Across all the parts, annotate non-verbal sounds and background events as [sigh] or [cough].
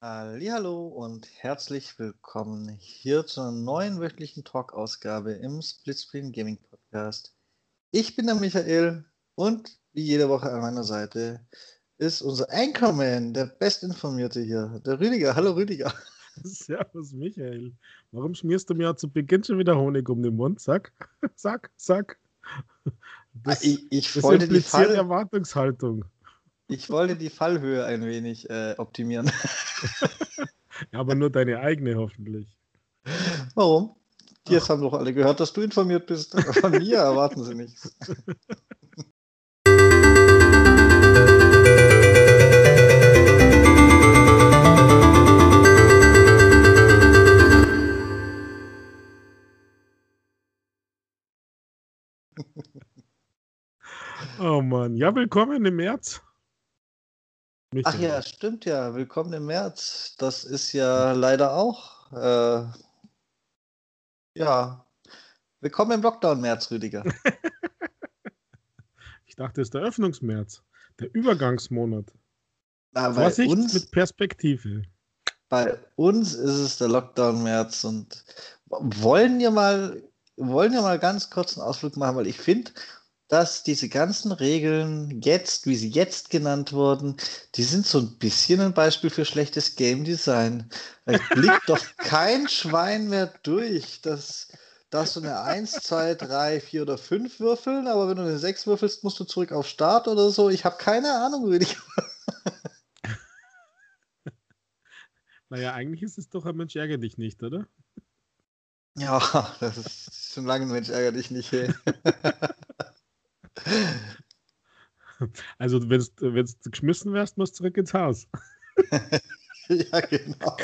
Hallo und herzlich willkommen hier zu einer neuen wöchentlichen Talk-Ausgabe im Splitscreen Gaming Podcast. Ich bin der Michael und wie jede Woche an meiner Seite ist unser Anchorman, der Bestinformierte hier, der Rüdiger. Hallo Rüdiger. [laughs] Servus Michael. Warum schmierst du mir zu Beginn schon wieder Honig um den Mund? Sag, [laughs] sag, sag. Das, ich, ich das Fall Erwartungshaltung. Ich wollte die Fallhöhe ein wenig äh, optimieren. [laughs] ja, aber nur deine eigene hoffentlich. Warum? Die Ach. haben doch alle gehört, dass du informiert bist. Von mir erwarten sie nichts. Oh Mann, ja, willkommen im März. Ach ja, stimmt ja. Willkommen im März. Das ist ja leider auch. Äh, ja. Willkommen im Lockdown-März, Rüdiger. [laughs] ich dachte, es ist der Öffnungsmärz. Der Übergangsmonat. Na, Vorsicht uns, mit Perspektive. Bei uns ist es der Lockdown-März und wollen wir mal wollen wir mal ganz kurz einen Ausflug machen, weil ich finde, dass diese ganzen Regeln jetzt, wie sie jetzt genannt wurden, die sind so ein bisschen ein Beispiel für schlechtes Game Design. Da blickt doch [laughs] kein Schwein mehr durch. Das darfst du eine 1, 2, 3, 4 oder 5 würfeln, aber wenn du eine 6 würfelst, musst du zurück auf Start oder so. Ich habe keine Ahnung, würde ich. [laughs] naja, eigentlich ist es doch ein Mensch ärger dich nicht, oder? Ja, das ist schon lange ein Mensch ärger dich nicht. Hey. [laughs] Also, wenn du geschmissen wärst, musst du zurück ins Haus. [laughs] ja, genau.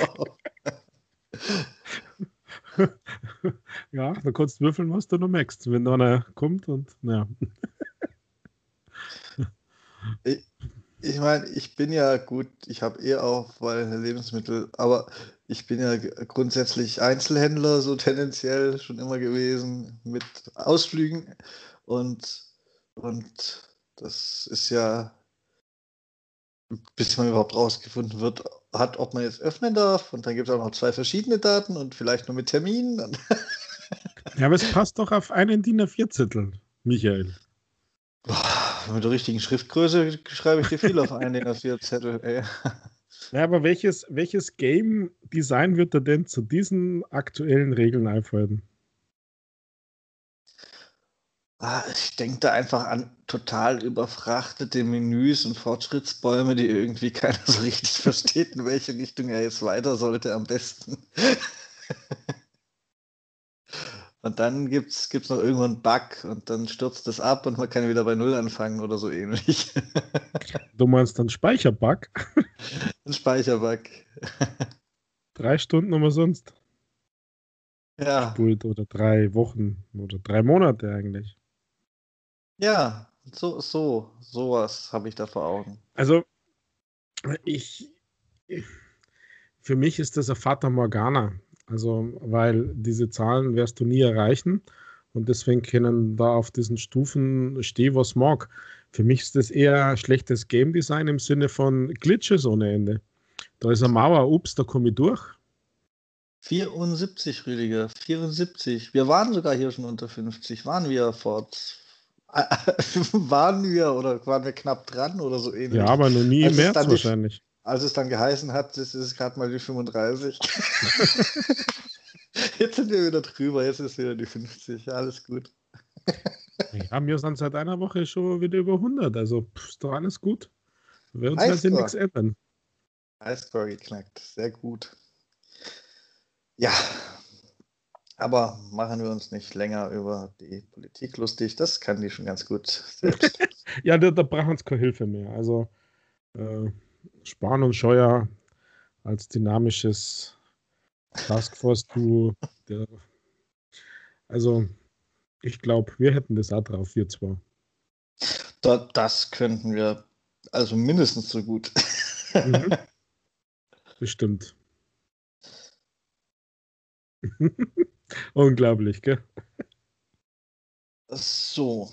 ja, da kannst du würfeln, was du noch merkst, wenn einer kommt und ja. ich, ich meine, ich bin ja gut, ich habe eh auch weil Lebensmittel, aber ich bin ja grundsätzlich Einzelhändler, so tendenziell schon immer gewesen, mit Ausflügen und und das ist ja, bis man überhaupt rausgefunden wird, hat, ob man jetzt öffnen darf. Und dann gibt es auch noch zwei verschiedene Daten und vielleicht nur mit Terminen. [laughs] ja, aber es passt doch auf einen DIN A4-Zettel, Michael. Boah, mit der richtigen Schriftgröße schreibe ich dir viel auf einen DIN A4-Zettel. Ja, aber welches, welches Game-Design wird er denn zu diesen aktuellen Regeln einfallen? Ah, ich denke da einfach an total überfrachtete Menüs und Fortschrittsbäume, die irgendwie [laughs] keiner so richtig versteht, in welche Richtung er jetzt weiter sollte am besten. [laughs] und dann gibt es noch irgendwo einen Bug und dann stürzt es ab und man kann wieder bei Null anfangen oder so ähnlich. [laughs] du meinst dann Speicherbug? Ein Speicherbug. Drei Stunden aber sonst. Ja. Oder drei Wochen oder drei Monate eigentlich. Ja, so, so, sowas habe ich da vor Augen. Also, ich, für mich ist das ein Fata Morgana. Also, weil diese Zahlen wirst du nie erreichen und deswegen können da auf diesen Stufen stehen, was mag. Für mich ist das eher schlechtes Game Design im Sinne von Glitches ohne Ende. Da ist eine Mauer, ups, da komme ich durch. 74, Rüdiger, 74. Wir waren sogar hier schon unter 50. Waren wir vor [laughs] waren wir oder waren wir knapp dran oder so ähnlich. Ja, aber noch nie im März wahrscheinlich. Die, als es dann geheißen hat, das ist gerade mal die 35. [laughs] jetzt sind wir wieder drüber, jetzt ist wieder die 50. Alles gut. [laughs] ja, wir sind seit einer Woche schon wieder über 100, also ist doch alles gut. Wir werden uns halt nichts ändern. Highscore geknackt, sehr gut. Ja, aber machen wir uns nicht länger über die Politik lustig. Das kann die schon ganz gut [laughs] selbst. ja, da, da brauchen uns keine Hilfe mehr. Also äh, Spahn und Scheuer als dynamisches Taskforce-Duo. also ich glaube, wir hätten das auch drauf, wir zwar. Da, das könnten wir also mindestens so gut. mhm. [laughs] Bestimmt. [laughs] [laughs] Unglaublich, gell? So.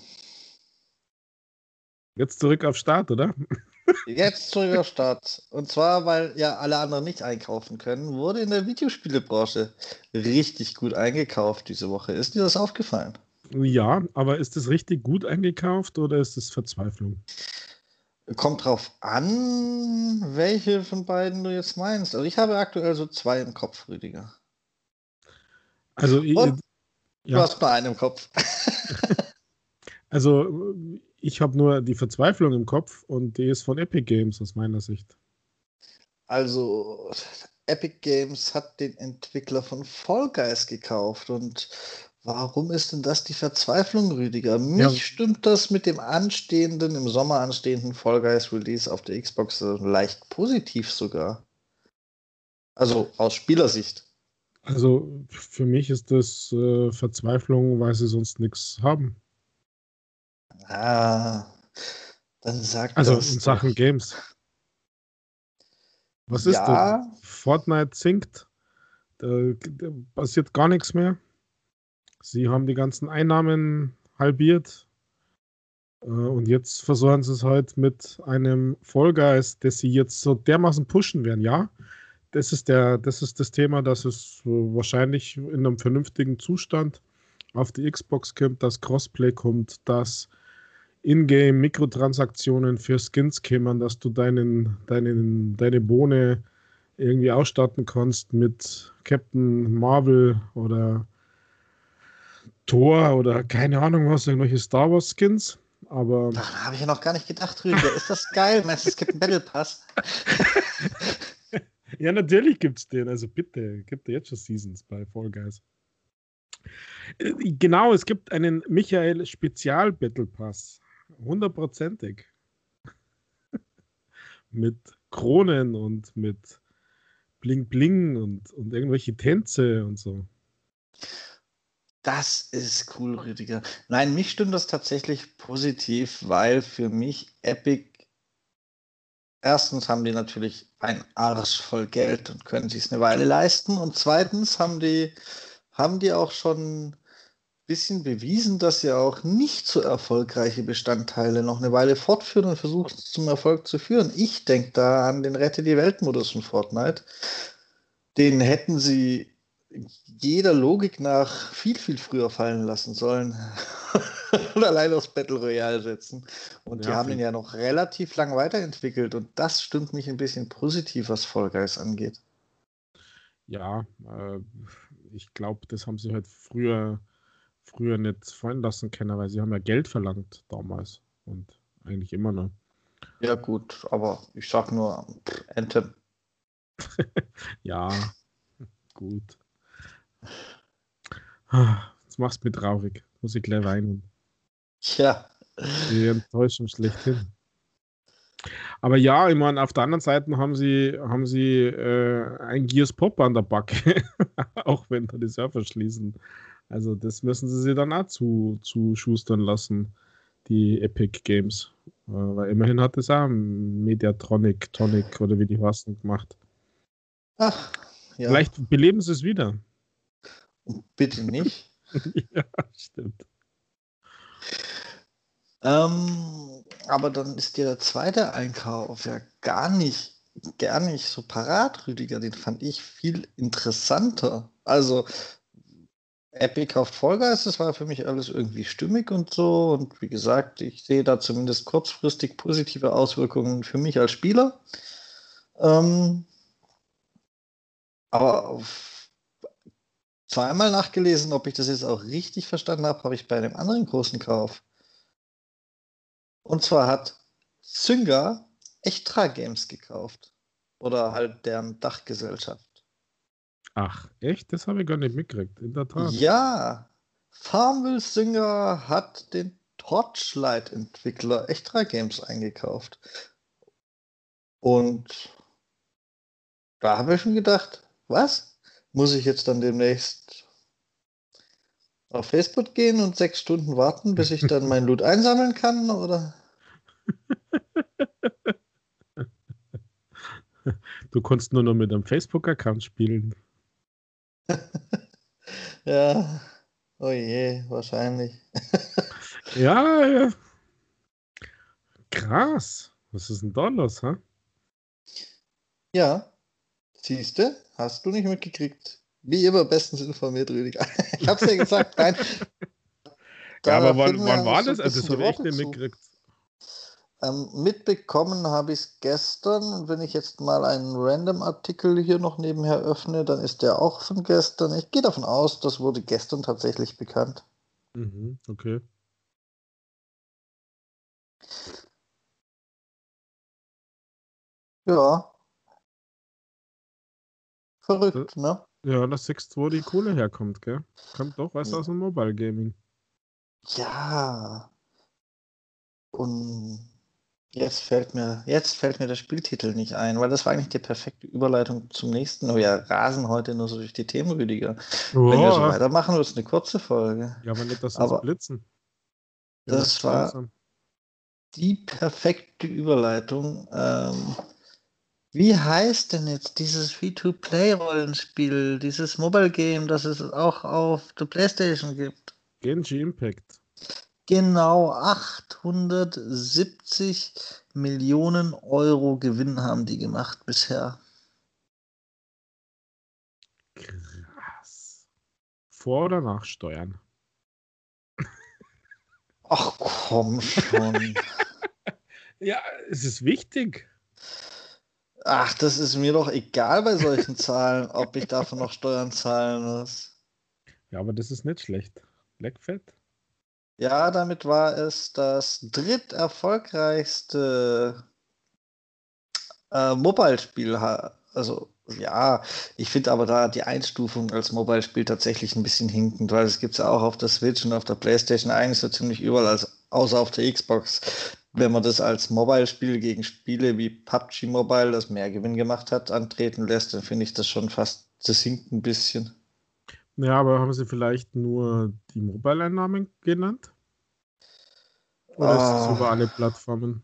Jetzt zurück auf Start, oder? Jetzt zur Start. Und zwar, weil ja alle anderen nicht einkaufen können, wurde in der Videospielebranche richtig gut eingekauft diese Woche. Ist dir das aufgefallen? Ja, aber ist es richtig gut eingekauft oder ist es Verzweiflung? Kommt drauf an, welche von beiden du jetzt meinst. Also ich habe aktuell so zwei im Kopf, Rüdiger. Also, Und ja. du hast nur einen im Kopf. [laughs] also ich habe nur die Verzweiflung im Kopf und die ist von Epic Games aus meiner Sicht. Also Epic Games hat den Entwickler von Fall Guys gekauft und Warum ist denn das die Verzweiflung, Rüdiger? Mich ja. stimmt das mit dem anstehenden, im Sommer anstehenden Fall Guys Release auf der Xbox leicht positiv sogar. Also aus Spielersicht. Also für mich ist das äh, Verzweiflung, weil sie sonst nichts haben. Ah, dann sagt Also in Sachen doch. Games. Was ist ja. das? Fortnite sinkt. Da, passiert gar nichts mehr. Sie haben die ganzen Einnahmen halbiert. Äh, und jetzt versuchen sie es halt mit einem Vollgeist, dass sie jetzt so dermaßen pushen werden. Ja, das ist, der, das ist das Thema, dass es wahrscheinlich in einem vernünftigen Zustand auf die Xbox kommt, dass Crossplay kommt, dass Ingame Mikrotransaktionen für Skins kämen, dass du deinen, deinen, deine Bohne irgendwie ausstatten kannst mit Captain Marvel oder Thor oder keine Ahnung was, irgendwelche Star Wars Skins. Aber. Da habe ich ja noch gar nicht gedacht, Rüdiger. Ist das geil? Meinst du, es gibt einen Battle Pass? [laughs] ja, natürlich gibt es den. Also bitte, gibt es jetzt schon Seasons bei Fall Guys. Äh, genau, es gibt einen Michael Spezial Battle Pass. Hundertprozentig. [laughs] mit Kronen und mit Bling Bling und, und irgendwelche Tänze und so. Das ist cool, Rüdiger. Nein, mich stimmt das tatsächlich positiv, weil für mich Epic erstens haben die natürlich ein Arsch voll Geld und können sich es eine Weile leisten. Und zweitens haben die, haben die auch schon ein bisschen bewiesen, dass sie auch nicht so erfolgreiche Bestandteile noch eine Weile fortführen und versuchen zum Erfolg zu führen. Ich denke da an den Rette die Welt-Modus von Fortnite. Den hätten sie jeder Logik nach viel, viel früher fallen lassen sollen. [laughs] [laughs] und allein aufs Battle Royale setzen. Und ja, die haben ihn ja noch relativ lang weiterentwickelt und das stimmt mich ein bisschen positiv, was Fall Guys angeht. Ja, äh, ich glaube, das haben sie halt früher, früher nicht fallen lassen können, weil sie haben ja Geld verlangt damals und eigentlich immer noch. Ja, gut, aber ich sag nur Anthem. [laughs] ja, gut. Das machst mich traurig. Muss ich gleich weinen. Tja. Die Enttäuschung schlechthin. Aber ja, ich meine, auf der anderen Seite haben sie, haben sie äh, ein Gears Pop an der Backe, [laughs] auch wenn da die Server schließen. Also das müssen sie sich dann auch zu, zu schustern lassen, die Epic Games. Äh, weil immerhin hat es auch Mediatronic, Tonic oder wie die heißen gemacht. Ach, ja. Vielleicht beleben sie es wieder. Bitte nicht. [laughs] ja, stimmt. Ähm, aber dann ist dir der zweite Einkauf ja gar nicht, gar nicht so parat, Rüdiger. Den fand ich viel interessanter. Also, Epic kauft Vollgeist, das war für mich alles irgendwie stimmig und so. Und wie gesagt, ich sehe da zumindest kurzfristig positive Auswirkungen für mich als Spieler. Ähm, aber zweimal nachgelesen, ob ich das jetzt auch richtig verstanden habe, habe ich bei einem anderen großen Kauf. Und zwar hat Zynga Extra Games gekauft. Oder halt deren Dachgesellschaft. Ach, echt? Das habe ich gar nicht mitgekriegt, in der Tat. Ja, Farmville Zynga hat den Torchlight-Entwickler Extra Games eingekauft. Und da habe ich schon gedacht, was? Muss ich jetzt dann demnächst auf Facebook gehen und sechs Stunden warten, bis ich dann mein Loot einsammeln kann, oder? Du konntest nur noch mit einem Facebook-Account spielen. [laughs] ja, oh je, wahrscheinlich. [laughs] ja, ja. Krass. Was ist denn da los, hä? Ja, siehst du, hast du nicht mitgekriegt. Wie immer bestens informiert, Rüdiger. [laughs] ich hab's dir gesagt, nein. [laughs] ja, aber wann, wann war das? Also, das habe ich nicht mitgekriegt. Ähm, mitbekommen habe ich es gestern und wenn ich jetzt mal einen Random-Artikel hier noch nebenher öffne, dann ist der auch von gestern. Ich gehe davon aus, das wurde gestern tatsächlich bekannt. Mhm, okay. Ja. Verrückt, ne? Ja, das siehst wo die Kohle herkommt, gell? Kommt doch was ja. aus dem Mobile Gaming. Ja. Und jetzt fällt mir, jetzt fällt mir der Spieltitel nicht ein, weil das war eigentlich die perfekte Überleitung zum nächsten. Oh ja, rasen heute nur so durch die Themen, Rüdiger. Oh. Wenn wir so weitermachen, wird es eine kurze Folge. Ja, aber nicht, dass wir blitzen. Ja, das, das war die perfekte Überleitung. Ähm, wie heißt denn jetzt dieses Free-to-Play-Rollenspiel, dieses Mobile-Game, das es auch auf der Playstation gibt? Genji Impact. Genau 870 Millionen Euro Gewinn haben die gemacht bisher. Krass. Vor oder nach Steuern? Ach komm schon. [laughs] ja, es ist wichtig. Ach, das ist mir doch egal bei solchen Zahlen, ob ich davon noch Steuern zahlen muss. Ja, aber das ist nicht schlecht. Leckfett? Ja, damit war es das dritterfolgreichste äh, Mobile-Spiel. Also, ja, ich finde aber da die Einstufung als Mobile-Spiel tatsächlich ein bisschen hinkend, weil es gibt es ja auch auf der Switch und auf der Playstation eigentlich so ziemlich überall, als, außer auf der Xbox wenn man das als Mobile-Spiel gegen Spiele wie PUBG Mobile, das mehr Gewinn gemacht hat, antreten lässt, dann finde ich das schon fast, das hinkt ein bisschen. Ja, aber haben Sie vielleicht nur die Mobile-Einnahmen genannt? Oder ah. ist das ah. über alle Plattformen?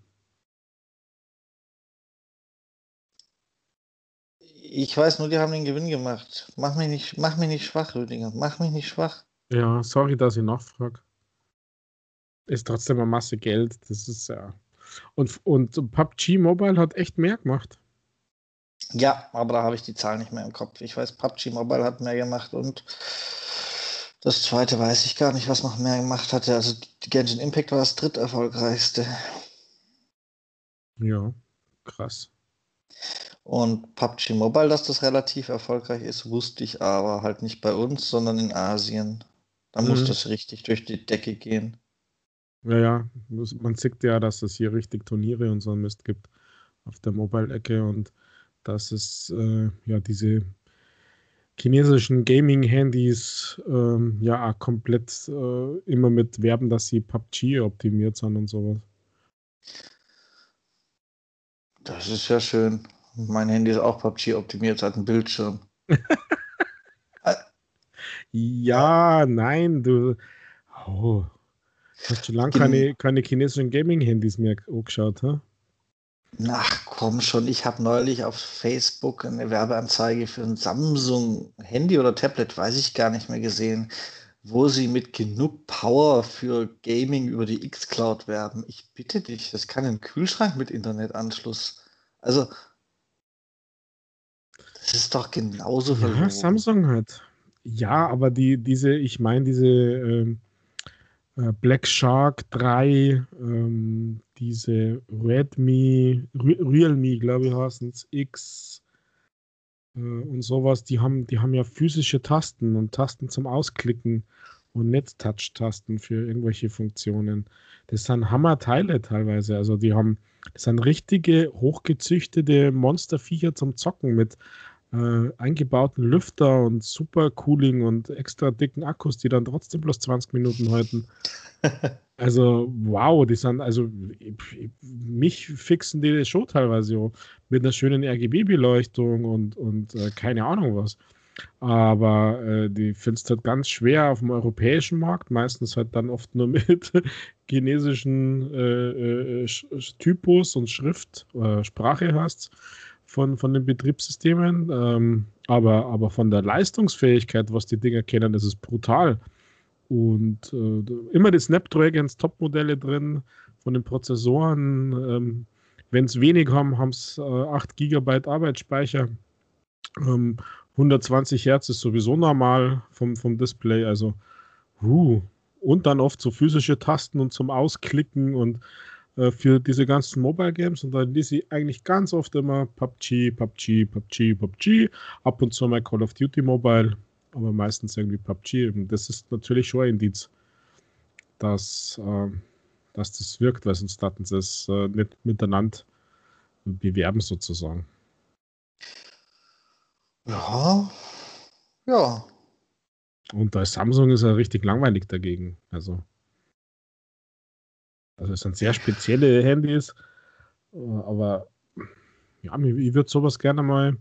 Ich weiß nur, die haben den Gewinn gemacht. Mach mich nicht, mach mich nicht schwach, Rüdiger. Mach mich nicht schwach. Ja, sorry, dass ich nachfrage ist trotzdem eine Masse Geld. Das ist ja. Und, und PUBG Mobile hat echt mehr gemacht. Ja, aber da habe ich die Zahl nicht mehr im Kopf. Ich weiß, PUBG Mobile hat mehr gemacht und das zweite weiß ich gar nicht, was noch mehr gemacht hatte. Also die Genshin Impact war das dritterfolgreichste. Ja, krass. Und PUBG Mobile, dass das relativ erfolgreich ist, wusste ich aber halt nicht bei uns, sondern in Asien. Da mhm. muss das richtig durch die Decke gehen. Ja, ja, man sieht ja, dass es hier richtig Turniere und so ein Mist gibt auf der Mobile-Ecke und dass es äh, ja diese chinesischen Gaming-Handys ähm, ja komplett äh, immer mit werben, dass sie PUBG optimiert sind und sowas. Das ist ja schön. Mein Handy ist auch PUBG optimiert, hat einen Bildschirm. [laughs] ja, nein, du. Oh, Hast du lange keine, keine chinesischen Gaming-Handys mehr angeschaut, ha? Ach komm schon, ich habe neulich auf Facebook eine Werbeanzeige für ein Samsung-Handy oder Tablet, weiß ich gar nicht mehr gesehen, wo sie mit genug Power für Gaming über die X-Cloud werben. Ich bitte dich, das kann ein Kühlschrank mit Internetanschluss. Also, das ist doch genauso ja, verloren. Samsung hat. Ja, aber die, diese, ich meine, diese ähm, äh, Black Shark 3, ähm, diese Redmi, Realme, glaube ich, heißen es, X äh, und sowas, die haben, die haben ja physische Tasten und Tasten zum Ausklicken und nicht Touch-Tasten für irgendwelche Funktionen. Das sind Hammerteile teilweise. Also die haben, das sind richtige, hochgezüchtete Monsterviecher zum Zocken mit äh, eingebauten Lüfter und super Cooling und extra dicken Akkus, die dann trotzdem bloß 20 Minuten halten. [laughs] Also, wow, die sind, also mich fixen die das schon teilweise so mit einer schönen RGB-Beleuchtung und, und äh, keine Ahnung was. Aber äh, die findest halt ganz schwer auf dem europäischen Markt, meistens halt dann oft nur [laughs] mit chinesischen äh, äh Typus und Schrift, äh, Sprache hast von, von den Betriebssystemen. Ähm, aber, aber von der Leistungsfähigkeit, was die Dinger kennen, das ist brutal. Und äh, immer die Snapdragons Top-Modelle drin, von den Prozessoren ähm, wenn es wenig haben, haben es äh, 8 GB Arbeitsspeicher. Ähm, 120 Hertz ist sowieso normal vom, vom Display. Also, uh, und dann oft so physische Tasten und zum Ausklicken und äh, für diese ganzen Mobile Games. Und dann lese ich eigentlich ganz oft immer PUBG, PUBG, PUBG, PUBG. Ab und zu mal Call of Duty Mobile, aber meistens irgendwie PUBG. Und das ist natürlich schon ein Indiz, dass, äh, dass das wirkt, weil sonst hatten sie es äh, nicht miteinander bewerben sozusagen. Ja, ja. Und da Samsung ist ja richtig langweilig dagegen. Also, also es sind sehr spezielle Handys, aber ja, ich würde sowas gerne mal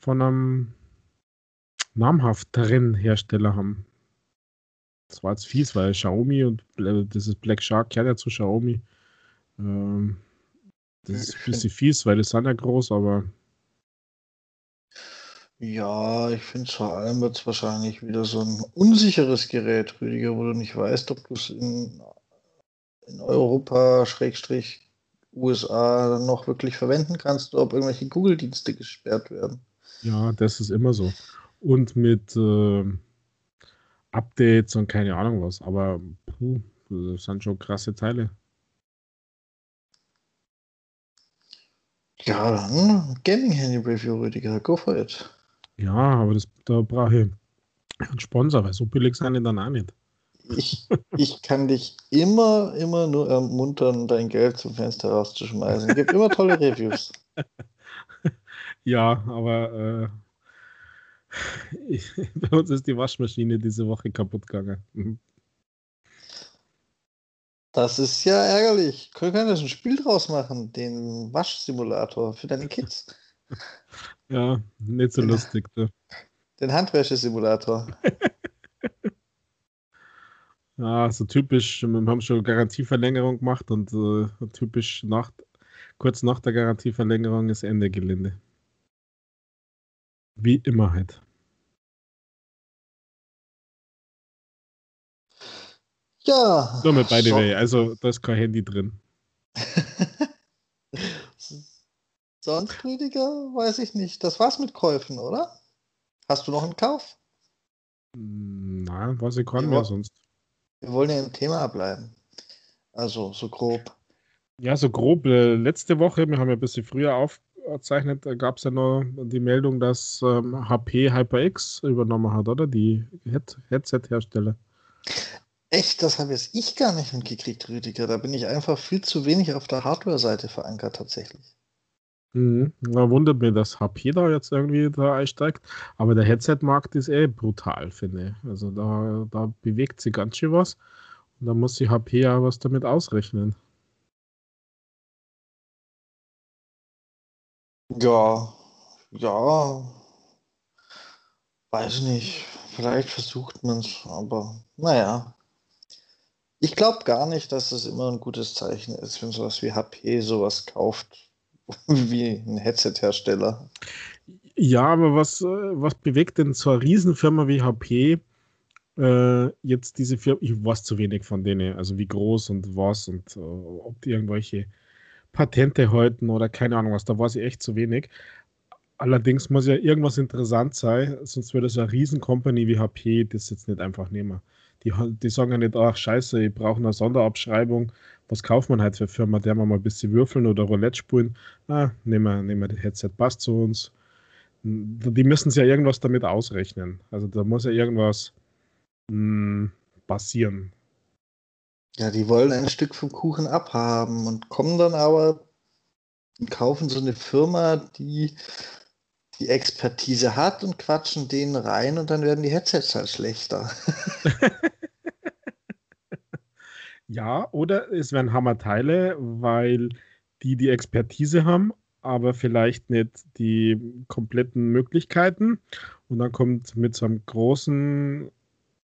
von einem namhafteren Hersteller haben. Das war jetzt fies, weil Xiaomi und dieses Black Shark gehört ja zu Xiaomi. Ähm, das ist ein bisschen [laughs] fies, weil die sind ja groß, aber ja, ich finde vor allem wird es wahrscheinlich wieder so ein unsicheres Gerät, Rüdiger, wo du nicht weißt, ob du es in, in Europa, Schrägstrich, USA noch wirklich verwenden kannst oder ob irgendwelche Google-Dienste gesperrt werden. Ja, das ist immer so. Und mit äh, Updates und keine Ahnung was, aber puh, das sind schon krasse Teile. Ja, dann Gaming Handy Review, Rüdiger, go for it. Ja, aber das, da brauche ich einen Sponsor, weil so billig sind die dann auch nicht. Ich, ich kann dich immer, immer nur ermuntern, dein Geld zum Fenster rauszuschmeißen. Es gibt immer tolle Reviews. [laughs] Ja, aber äh, ich, [laughs] bei uns ist die Waschmaschine diese Woche kaputt gegangen. Mhm. Das ist ja ärgerlich. Können wir das ein Spiel draus machen, den Waschsimulator für deine Kids? [laughs] Ja, nicht so lustig. Ne? Den Handwäschesimulator. Ja, so typisch. Wir haben schon Garantieverlängerung gemacht und äh, typisch nach, kurz nach der Garantieverlängerung ist Ende Gelände. Wie immer halt. Ja. Nur mit beide so. Way. Also da ist kein Handy drin. [laughs] Sonst, Rüdiger, weiß ich nicht. Das war's mit Käufen, oder? Hast du noch einen Kauf? Hm, nein, was ich kann mehr sonst. Wir wollen ja im Thema bleiben. Also, so grob. Ja, so grob. Äh, letzte Woche, wir haben ja ein bisschen früher aufgezeichnet, da gab es ja noch die Meldung, dass ähm, HP HyperX übernommen hat, oder? Die Head Headset-Hersteller. Echt, das habe jetzt ich gar nicht mitgekriegt, Rüdiger. Da bin ich einfach viel zu wenig auf der Hardware-Seite verankert, tatsächlich. Mhm. Da wundert mich, dass HP da jetzt irgendwie da einsteigt. Aber der Headset-Markt ist eh brutal, finde ich. Also da, da bewegt sich ganz schön was. Und da muss die HP ja was damit ausrechnen. Ja, ja. Weiß nicht. Vielleicht versucht man es, aber naja. Ich glaube gar nicht, dass es immer ein gutes Zeichen ist, wenn sowas wie HP sowas kauft [laughs] wie ein Headset-Hersteller. Ja, aber was, äh, was bewegt denn so eine Riesenfirma wie HP äh, jetzt diese Firma? Ich weiß zu wenig von denen, also wie groß und was und äh, ob die irgendwelche Patente halten oder keine Ahnung was, da weiß ich echt zu wenig. Allerdings muss ja irgendwas interessant sein, sonst würde so eine Riesencompany wie HP das jetzt nicht einfach nehmen. Die, die sagen ja nicht, ach scheiße, ich brauche eine Sonderabschreibung. Was kauft man halt für Firma? Der wir mal ein bisschen würfeln oder Roulette spielen. Ah, nehmen wir, nehmen wir das Headset, passt zu uns. Die müssen ja irgendwas damit ausrechnen. Also da muss ja irgendwas mh, hm, passieren. Ja, die wollen ein Stück vom Kuchen abhaben und kommen dann aber und kaufen so eine Firma, die die Expertise hat und quatschen denen rein und dann werden die Headsets halt schlechter. [laughs] [laughs] ja, oder es werden Hammerteile, weil die die Expertise haben, aber vielleicht nicht die kompletten Möglichkeiten. Und dann kommt mit so einem großen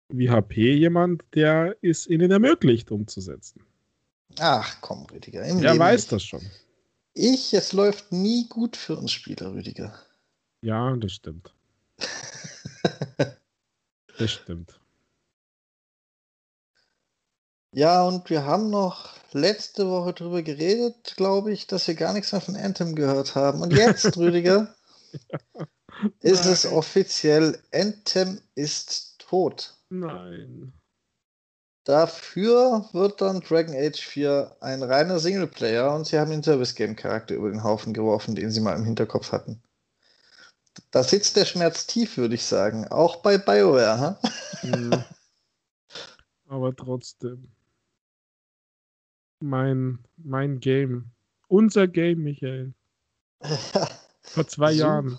wie HP jemand, der es ihnen ermöglicht, umzusetzen. Ach komm, Rüdiger. Er Leben weiß das schon. Ich, es läuft nie gut für uns Spieler, Rüdiger. Ja, das stimmt. [laughs] das stimmt. Ja, und wir haben noch letzte Woche darüber geredet, glaube ich, dass wir gar nichts mehr von Anthem gehört haben. Und jetzt, [laughs] Rüdiger, ja. ist es offiziell, Anthem ist tot. Nein. Dafür wird dann Dragon Age 4 ein reiner Singleplayer und sie haben den Service Game Charakter über den Haufen geworfen, den sie mal im Hinterkopf hatten. Da sitzt der Schmerz tief, würde ich sagen. Auch bei BioWare. Mhm. [laughs] Aber trotzdem. Mein, mein Game. Unser Game, Michael. [laughs] Vor zwei. Jahren.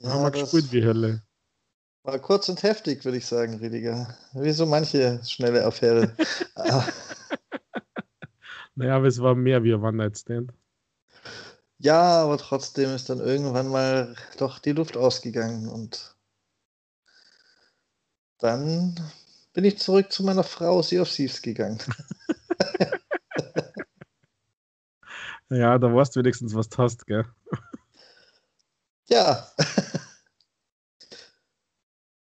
Ja, haben wir gespielt wie Hölle. War kurz und heftig, würde ich sagen, Rüdiger. Wie so manche schnelle Affäre. [laughs] naja, aber es war mehr wie ein One-Night-Stand. Ja, aber trotzdem ist dann irgendwann mal doch die Luft ausgegangen und dann bin ich zurück zu meiner Frau Sea of Thieves gegangen. [laughs] ja, da weißt du wenigstens, was du hast, gell? [laughs] Ja. [laughs]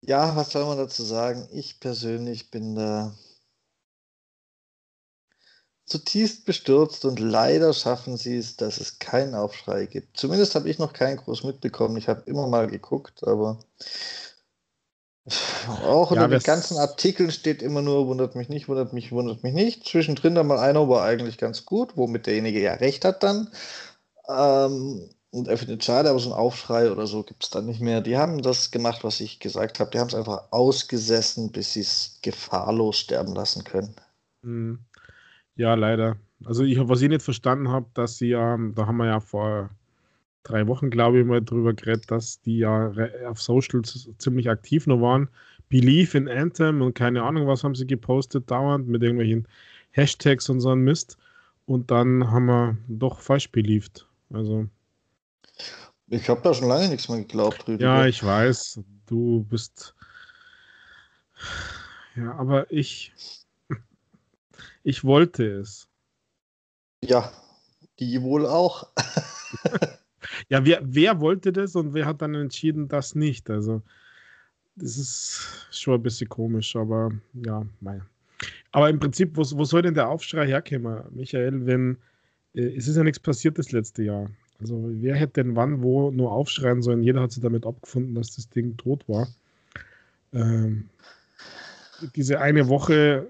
ja, was soll man dazu sagen? Ich persönlich bin da zutiefst bestürzt und leider schaffen sie es, dass es keinen Aufschrei gibt. Zumindest habe ich noch keinen groß mitbekommen. Ich habe immer mal geguckt, aber auch ja, den ganzen Artikeln steht immer nur, wundert mich nicht, wundert mich, wundert mich nicht. Zwischendrin dann mal einer war eigentlich ganz gut, womit derjenige ja recht hat dann. Ähm, und er findet schade, aber so ein Aufschrei oder so gibt es dann nicht mehr. Die haben das gemacht, was ich gesagt habe. Die haben es einfach ausgesessen, bis sie es gefahrlos sterben lassen können. Mhm. Ja, leider. Also ich, was ich nicht verstanden habe, dass sie ja, da haben wir ja vor drei Wochen, glaube ich, mal drüber geredet, dass die ja auf Socials ziemlich aktiv noch waren. Believe in Anthem und keine Ahnung, was haben sie gepostet dauernd mit irgendwelchen Hashtags und so ein Mist. Und dann haben wir doch falsch believed. Also. Ich habe da schon lange nichts mehr geglaubt. Rüdiger. Ja, ich weiß. Du bist. Ja, aber ich. Ich wollte es. Ja, die wohl auch. [laughs] ja, wer, wer wollte das und wer hat dann entschieden, das nicht? Also, das ist schon ein bisschen komisch, aber ja, mein. Aber im Prinzip, wo, wo soll denn der Aufschrei herkommen, Michael, wenn äh, es ist ja nichts passiert das letzte Jahr. Also wer hätte denn wann wo nur aufschreien sollen? Jeder hat sich damit abgefunden, dass das Ding tot war. Ähm, diese eine Woche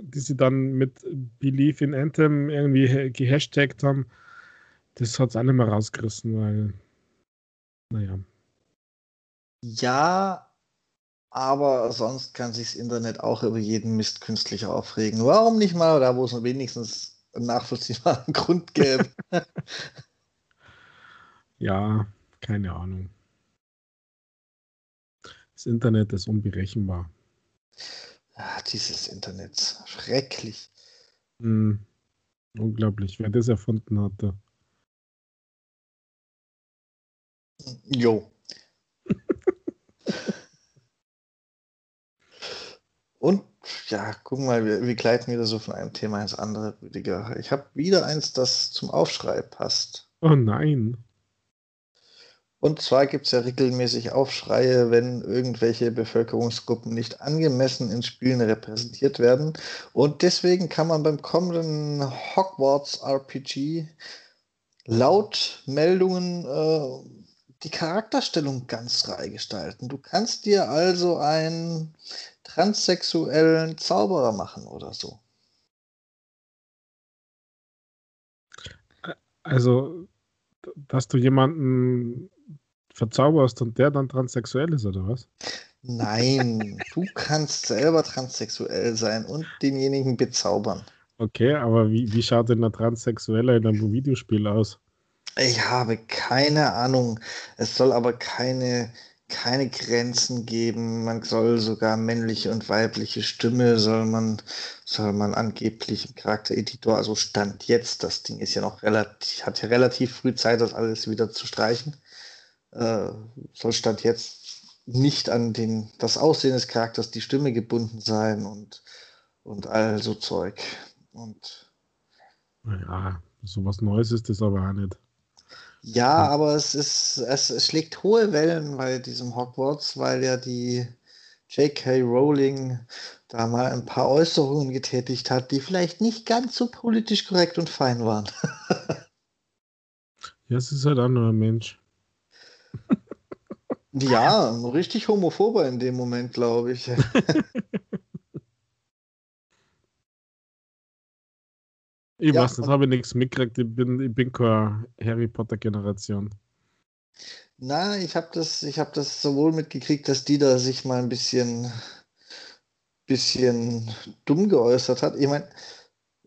die sie dann mit Believe in Anthem irgendwie gehashtagt haben, das hat es alle mal rausgerissen, weil, naja. Ja, aber sonst kann sich das Internet auch über jeden Mist künstlich aufregen. Warum nicht mal da, wo es wenigstens einen nachvollziehbaren [laughs] Grund gäbe? [laughs] ja, keine Ahnung. Das Internet ist unberechenbar. Ah, dieses Internet. Schrecklich. Mm, unglaublich, wer das erfunden hatte. Jo. Und ja, gucken mal, wir, wir gleiten wieder so von einem Thema ins andere, Rüdiger. Ich habe wieder eins, das zum Aufschrei passt. Oh nein. Und zwar gibt es ja regelmäßig Aufschreie, wenn irgendwelche Bevölkerungsgruppen nicht angemessen in Spielen repräsentiert werden. Und deswegen kann man beim kommenden Hogwarts RPG laut Meldungen äh, die Charakterstellung ganz frei gestalten. Du kannst dir also einen transsexuellen Zauberer machen oder so. Also, dass du jemanden verzauberst und der dann transsexuell ist, oder was? Nein, du [laughs] kannst selber transsexuell sein und denjenigen bezaubern. Okay, aber wie, wie schaut denn ein Transsexueller in einem Videospiel aus? Ich habe keine Ahnung. Es soll aber keine, keine Grenzen geben. Man soll sogar männliche und weibliche Stimme soll man, soll man angeblich im Charaktereditor, also Stand jetzt, das Ding ist ja noch relativ, hat ja relativ früh Zeit, das alles wieder zu streichen äh, soll Stand jetzt nicht an den, das Aussehen des Charakters, die Stimme gebunden sein und, und all so Zeug. Und ja, sowas Neues ist das aber auch nicht. Ja, aber es ist, es, es schlägt hohe Wellen bei diesem Hogwarts, weil ja die, J.K. Rowling da mal ein paar Äußerungen getätigt hat, die vielleicht nicht ganz so politisch korrekt und fein waren. [laughs] ja, es ist halt ein Mensch. ja, richtig homophober in dem Moment, glaube ich. [laughs] ich ja, weiß nicht, habe ich nichts mitgekriegt. Ich bin, ich bin keine Harry Potter-Generation. Na, ich habe das, hab das sowohl mitgekriegt, dass die da sich mal ein bisschen, bisschen dumm geäußert hat. Ich meine,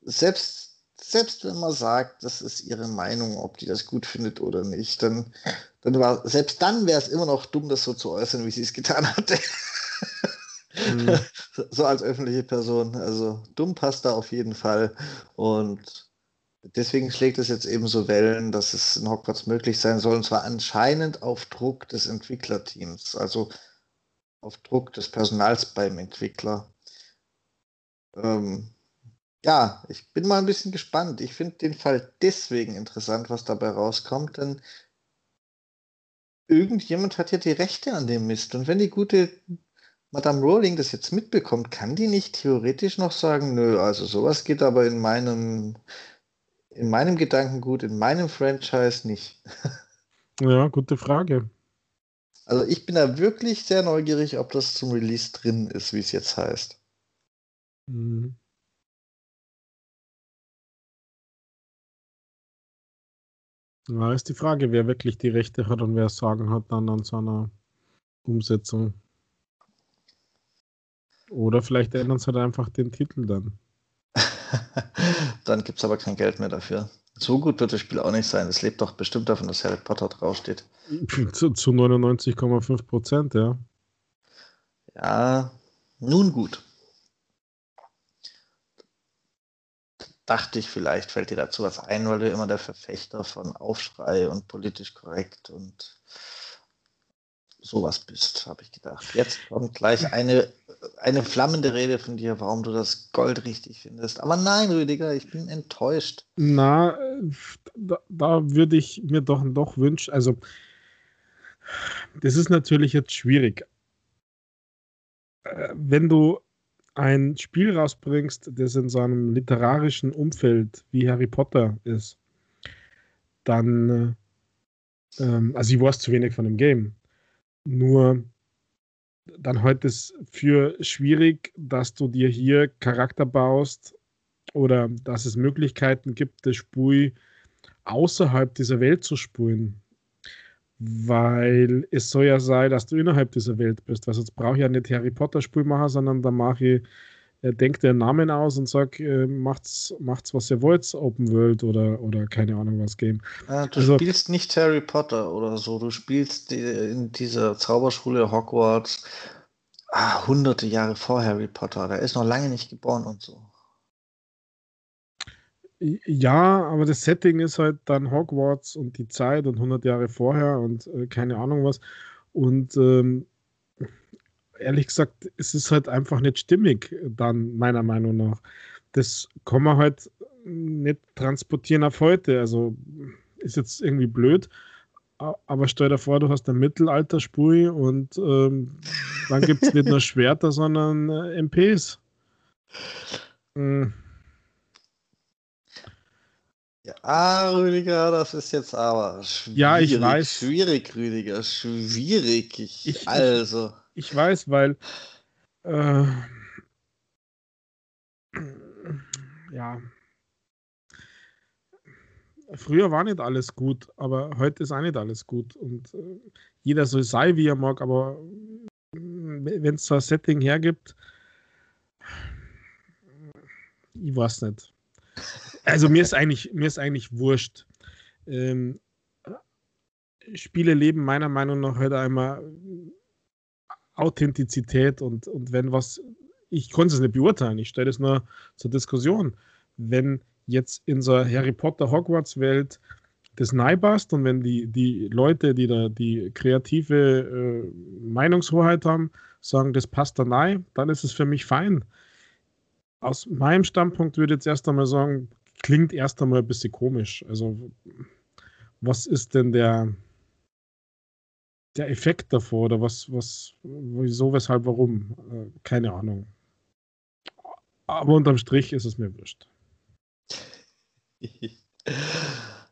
selbst, selbst wenn man sagt, das ist ihre Meinung, ob die das gut findet oder nicht, dann, dann war, selbst dann wäre es immer noch dumm, das so zu äußern, wie sie es getan hatte. [laughs] Mhm. [laughs] so als öffentliche Person. Also dumm passt da auf jeden Fall. Und Deswegen schlägt es jetzt eben so Wellen, dass es in Hogwarts möglich sein soll, und zwar anscheinend auf Druck des Entwicklerteams, also auf Druck des Personals beim Entwickler. Ähm, ja, ich bin mal ein bisschen gespannt. Ich finde den Fall deswegen interessant, was dabei rauskommt, denn irgendjemand hat ja die Rechte an dem Mist. Und wenn die gute Madame Rowling das jetzt mitbekommt, kann die nicht theoretisch noch sagen, nö, also sowas geht aber in meinem in meinem Gedankengut, in meinem Franchise nicht. [laughs] Ja, gute Frage. Also ich bin da wirklich sehr neugierig, ob das zum Release drin ist, wie es jetzt heißt. Mhm. Ja, ist die Frage, wer wirklich die Rechte hat und wer Sagen hat dann an so einer Umsetzung. Oder vielleicht ändern sie halt einfach den Titel dann. [laughs] Dann gibt es aber kein Geld mehr dafür. So gut wird das Spiel auch nicht sein. Es lebt doch bestimmt davon, dass Harry Potter draufsteht. [laughs] Zu, zu 99,5 Prozent, ja. Ja, nun gut. Dachte ich, vielleicht fällt dir dazu was ein, weil du immer der Verfechter von Aufschrei und politisch korrekt und sowas bist, habe ich gedacht. Jetzt kommt gleich eine, eine flammende Rede von dir, warum du das Gold richtig findest. Aber nein, Rüdiger, ich bin enttäuscht. Na, da, da würde ich mir doch, doch wünschen, also das ist natürlich jetzt schwierig. Äh, wenn du ein Spiel rausbringst, das in so einem literarischen Umfeld wie Harry Potter ist, dann, äh, ähm, also ich weiß zu wenig von dem Game, nur dann heute ist für schwierig, dass du dir hier Charakter baust oder dass es Möglichkeiten gibt, das Spui außerhalb dieser Welt zu spulen. Weil es soll ja sein, dass du innerhalb dieser Welt bist. Weil sonst brauche ich ja nicht Harry Potter Spul machen, sondern da mache ich äh, denkt den Namen aus und sagt, äh, macht's, macht's, was ihr wollt, Open World oder, oder keine Ahnung was Game. Ah, du also, spielst nicht Harry Potter oder so, du spielst die, in dieser Zauberschule Hogwarts ah, hunderte Jahre vor Harry Potter. Der ist noch lange nicht geboren und so. Ja, aber das Setting ist halt dann Hogwarts und die Zeit und 100 Jahre vorher und äh, keine Ahnung was. Und ähm, ehrlich gesagt, es ist halt einfach nicht stimmig, dann meiner Meinung nach. Das kann man halt nicht transportieren auf heute. Also ist jetzt irgendwie blöd, aber stell dir vor, du hast eine Mittelalterspur und ähm, dann gibt es nicht nur Schwerter, sondern äh, MPs. Mhm. Ja, Rüdiger, das ist jetzt aber schwierig. Ja, ich weiß. Schwierig, Rüdiger, schwierig. Ich also. Ich weiß, weil äh, ja, früher war nicht alles gut, aber heute ist auch nicht alles gut. Und äh, jeder soll sein, wie er mag, aber wenn es so ein Setting hergibt, ich weiß nicht. Also mir ist eigentlich, mir ist eigentlich wurscht. Ähm, Spiele leben meiner Meinung nach heute einmal Authentizität und, und wenn was, ich konnte es nicht beurteilen, ich stelle es nur zur Diskussion. Wenn jetzt in so Harry Potter Hogwarts Welt das passt und wenn die, die Leute, die da die kreative äh, Meinungshoheit haben, sagen, das passt da rein, dann ist es für mich fein. Aus meinem Standpunkt würde ich jetzt erst einmal sagen, klingt erst einmal ein bisschen komisch. Also, was ist denn der, der Effekt davor oder was, was, wieso, weshalb, warum? Äh, keine Ahnung. Aber unterm Strich ist es mir wurscht. [laughs]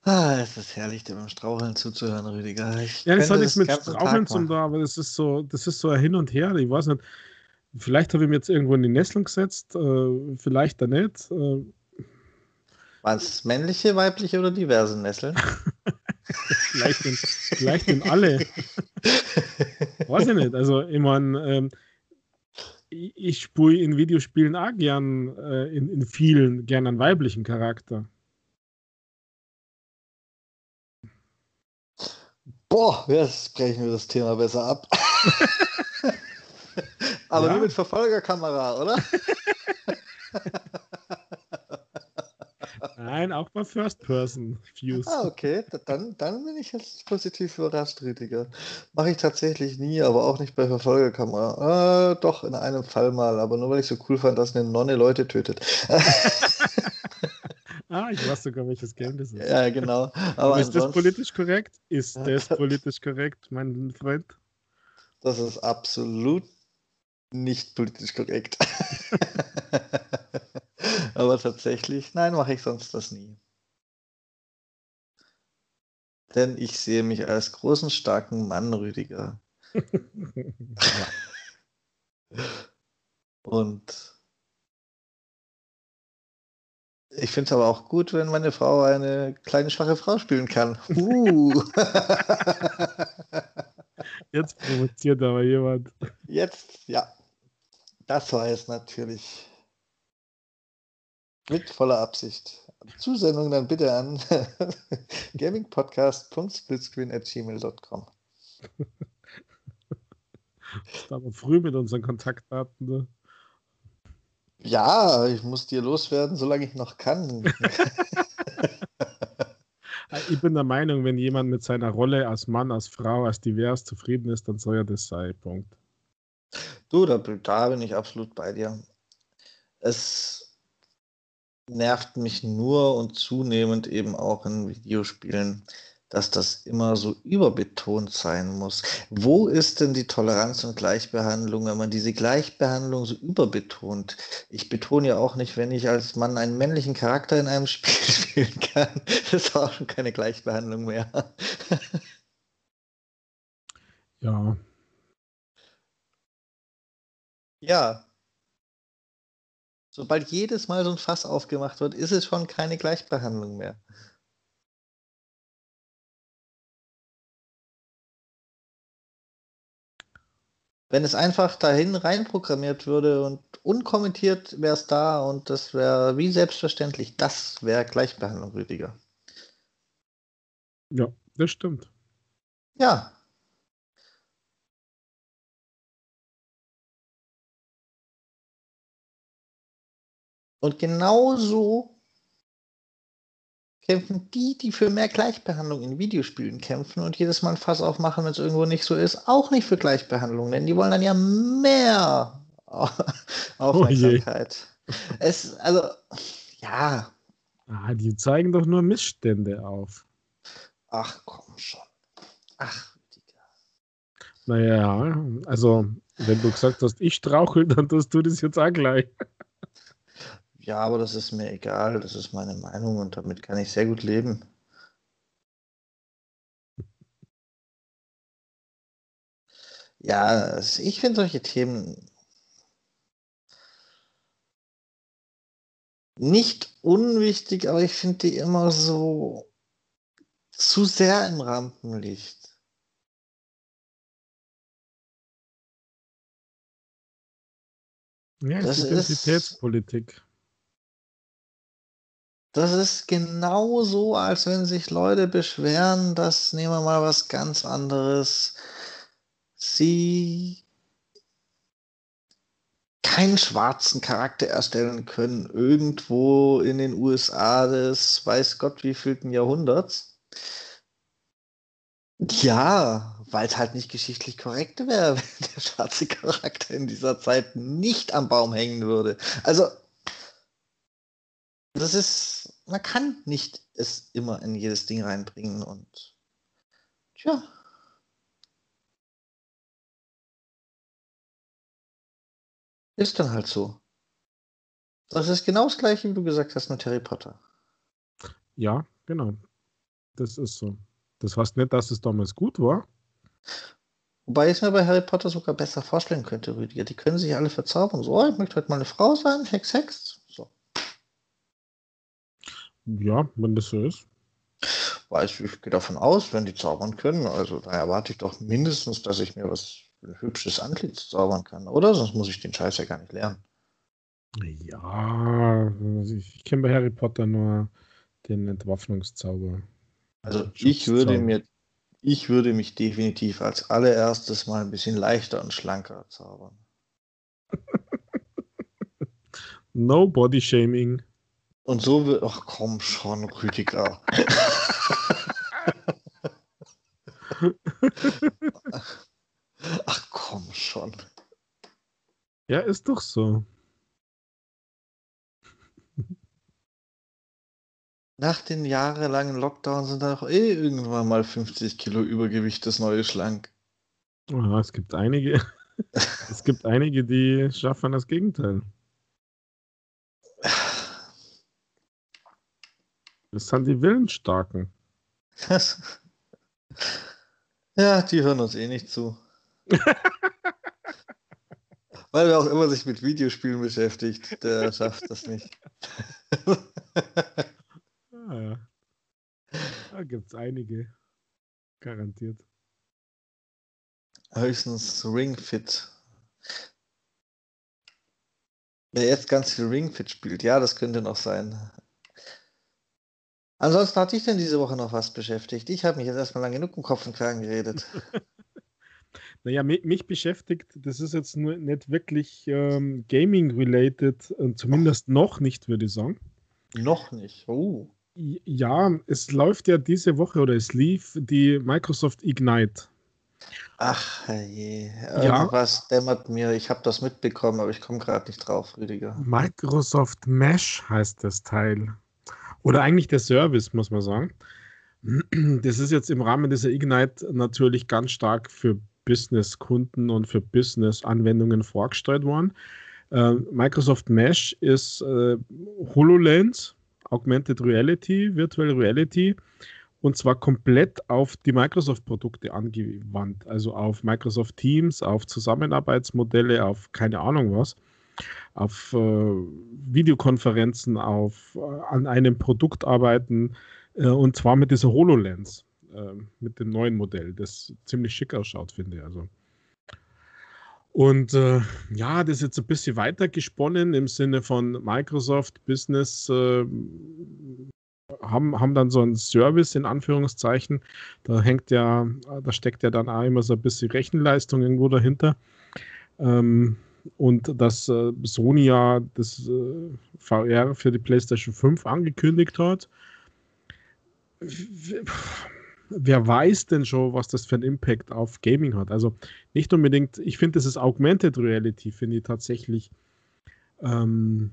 ah, es ist herrlich, dem Straucheln zuzuhören, Rüdiger. Ich ja, das hat nichts mit Straucheln zu tun, aber das ist so, das ist so ein Hin und Her. Ich weiß nicht, vielleicht habe ich mir jetzt irgendwo in die Nesseln gesetzt, äh, vielleicht da nicht. Äh, Waren es männliche, weibliche oder diverse Nesseln? [laughs] vielleicht, in, vielleicht in alle. [laughs] [laughs] Weiß ich nicht. Also, ich meine, ähm, ich spüre in Videospielen auch gern, äh, in, in vielen, gern einen weiblichen Charakter. Boah, jetzt brechen wir das Thema besser ab. [laughs] Aber ja. nur mit Verfolgerkamera, oder? [laughs] Nein, auch bei First-Person-Views. Ah, okay. Dann, dann bin ich jetzt positiv überrascht, Rüdiger. Mache ich tatsächlich nie, aber auch nicht bei Verfolgerkamera. Äh, doch, in einem Fall mal, aber nur weil ich so cool fand, dass eine Nonne Leute tötet. [laughs] ah, ich weiß sogar, welches Game das ist. Ja, genau. Aber ist das politisch korrekt? Ist das politisch korrekt, mein Freund? Das ist absolut nicht politisch korrekt. [laughs] Aber tatsächlich, nein, mache ich sonst das nie. Denn ich sehe mich als großen, starken Mann, Rüdiger. [laughs] Und ich finde es aber auch gut, wenn meine Frau eine kleine, schwache Frau spielen kann. Uh. [laughs] Jetzt provoziert aber jemand. Jetzt, ja. Das war es natürlich. Mit voller Absicht. Zusendung dann bitte an [laughs] gamingpodcast.splitscreen.gmail.com. Ist aber früh mit unseren Kontaktdaten. Ne? Ja, ich muss dir loswerden, solange ich noch kann. [laughs] ich bin der Meinung, wenn jemand mit seiner Rolle als Mann, als Frau, als divers zufrieden ist, dann soll er das sein. Punkt. Du, da, da bin ich absolut bei dir. Es nervt mich nur und zunehmend eben auch in Videospielen, dass das immer so überbetont sein muss. Wo ist denn die Toleranz und Gleichbehandlung, wenn man diese Gleichbehandlung so überbetont? Ich betone ja auch nicht, wenn ich als Mann einen männlichen Charakter in einem [laughs] Spiel spielen kann. Das ist auch schon keine Gleichbehandlung mehr. ja, Ja. Sobald jedes Mal so ein Fass aufgemacht wird, ist es schon keine Gleichbehandlung mehr. Wenn es einfach dahin reinprogrammiert würde und unkommentiert wäre es da und das wäre wie selbstverständlich, das wäre Gleichbehandlung, Rüdiger. Ja, das stimmt. Ja, Und genauso kämpfen die, die für mehr Gleichbehandlung in Videospielen kämpfen und jedes Mal ein Fass aufmachen, wenn es irgendwo nicht so ist, auch nicht für Gleichbehandlung, denn die wollen dann ja mehr [laughs] Aufmerksamkeit. Oh es, also, ja. Ah, die zeigen doch nur Missstände auf. Ach, komm schon. Ach, Rüdiger. Naja, also, wenn du gesagt hast, ich strauchel, [laughs] dann tust du das jetzt auch gleich. Ja, aber das ist mir egal. Das ist meine Meinung und damit kann ich sehr gut leben. Ja, ich finde solche Themen nicht unwichtig, aber ich finde die immer so zu sehr im Rampenlicht. Ja, das Identitätspolitik. Das ist genauso, als wenn sich Leute beschweren, dass, nehmen wir mal was ganz anderes, sie keinen schwarzen Charakter erstellen können, irgendwo in den USA des weiß Gott wievielten Jahrhunderts. Ja, weil es halt nicht geschichtlich korrekt wäre, [laughs] wenn der schwarze Charakter in dieser Zeit nicht am Baum hängen würde. Also, das ist, man kann nicht es immer in jedes Ding reinbringen und tja. Ist dann halt so. Das ist genau das gleiche, wie du gesagt hast mit Harry Potter. Ja, genau. Das ist so. Das heißt nicht, dass es damals gut war. Wobei ich es mir bei Harry Potter sogar besser vorstellen könnte, Rüdiger. Die können sich alle verzaubern. So, oh, ich möchte heute mal eine Frau sein, Hex, Hex. Ja, wenn das so ist. Weiß ich, gehe davon aus, wenn die zaubern können. Also da erwarte ich doch mindestens, dass ich mir was ein hübsches Antlitz zaubern kann, oder? Sonst muss ich den Scheiß ja gar nicht lernen. Ja, also ich kenne bei Harry Potter nur den Entwaffnungszauber. Also ich würde mir ich würde mich definitiv als allererstes mal ein bisschen leichter und schlanker zaubern. [laughs] no Body Shaming. Und so wird. Ach komm schon, Rüdiger. [laughs] Ach komm schon. Ja, ist doch so. Nach den jahrelangen Lockdown sind da doch eh irgendwann mal 50 Kilo Übergewicht das neue Schlank. Oh, es gibt einige. [laughs] es gibt einige, die schaffen das Gegenteil. [laughs] Das sind die Willensstarken. [laughs] ja, die hören uns eh nicht zu. [laughs] Weil wer auch immer sich mit Videospielen beschäftigt, der [laughs] schafft das nicht. ah, ja. Da gibt es einige. Garantiert. Höchstens Ringfit. Wer jetzt ganz viel Ringfit spielt, ja, das könnte noch sein. Ansonsten hatte ich denn diese Woche noch was beschäftigt. Ich habe mich jetzt erstmal lang genug im Kopf und Kragen geredet. [laughs] naja, mich, mich, beschäftigt, das ist jetzt nur nicht wirklich ähm, Gaming-related, zumindest oh. noch nicht, würde ich sagen. Noch nicht. Oh. Ja, es läuft ja diese Woche oder es lief die Microsoft Ignite. Ach je, irgendwas ja. dämmert mir. Ich habe das mitbekommen, aber ich komme gerade nicht drauf, Rüdiger. Microsoft Mesh heißt das Teil. Oder eigentlich der Service, muss man sagen. Das ist jetzt im Rahmen dieser Ignite natürlich ganz stark für Business-Kunden und für Business-Anwendungen vorgestellt worden. Äh, Microsoft Mesh ist äh, HoloLens, Augmented Reality, Virtual Reality und zwar komplett auf die Microsoft-Produkte angewandt, also auf Microsoft Teams, auf Zusammenarbeitsmodelle, auf keine Ahnung was auf äh, Videokonferenzen, auf äh, an einem Produkt arbeiten äh, und zwar mit dieser HoloLens, äh, mit dem neuen Modell, das ziemlich schick ausschaut, finde ich. Also. Und äh, ja, das ist jetzt ein bisschen weiter gesponnen im Sinne von Microsoft Business äh, haben, haben dann so einen Service in Anführungszeichen. Da hängt ja, da steckt ja dann auch immer so ein bisschen Rechenleistung irgendwo dahinter. Ähm, und dass äh, Sony ja das äh, VR für die PlayStation 5 angekündigt hat. Wer weiß denn schon, was das für einen Impact auf Gaming hat? Also nicht unbedingt, ich finde, das ist Augmented Reality, finde ich tatsächlich ähm,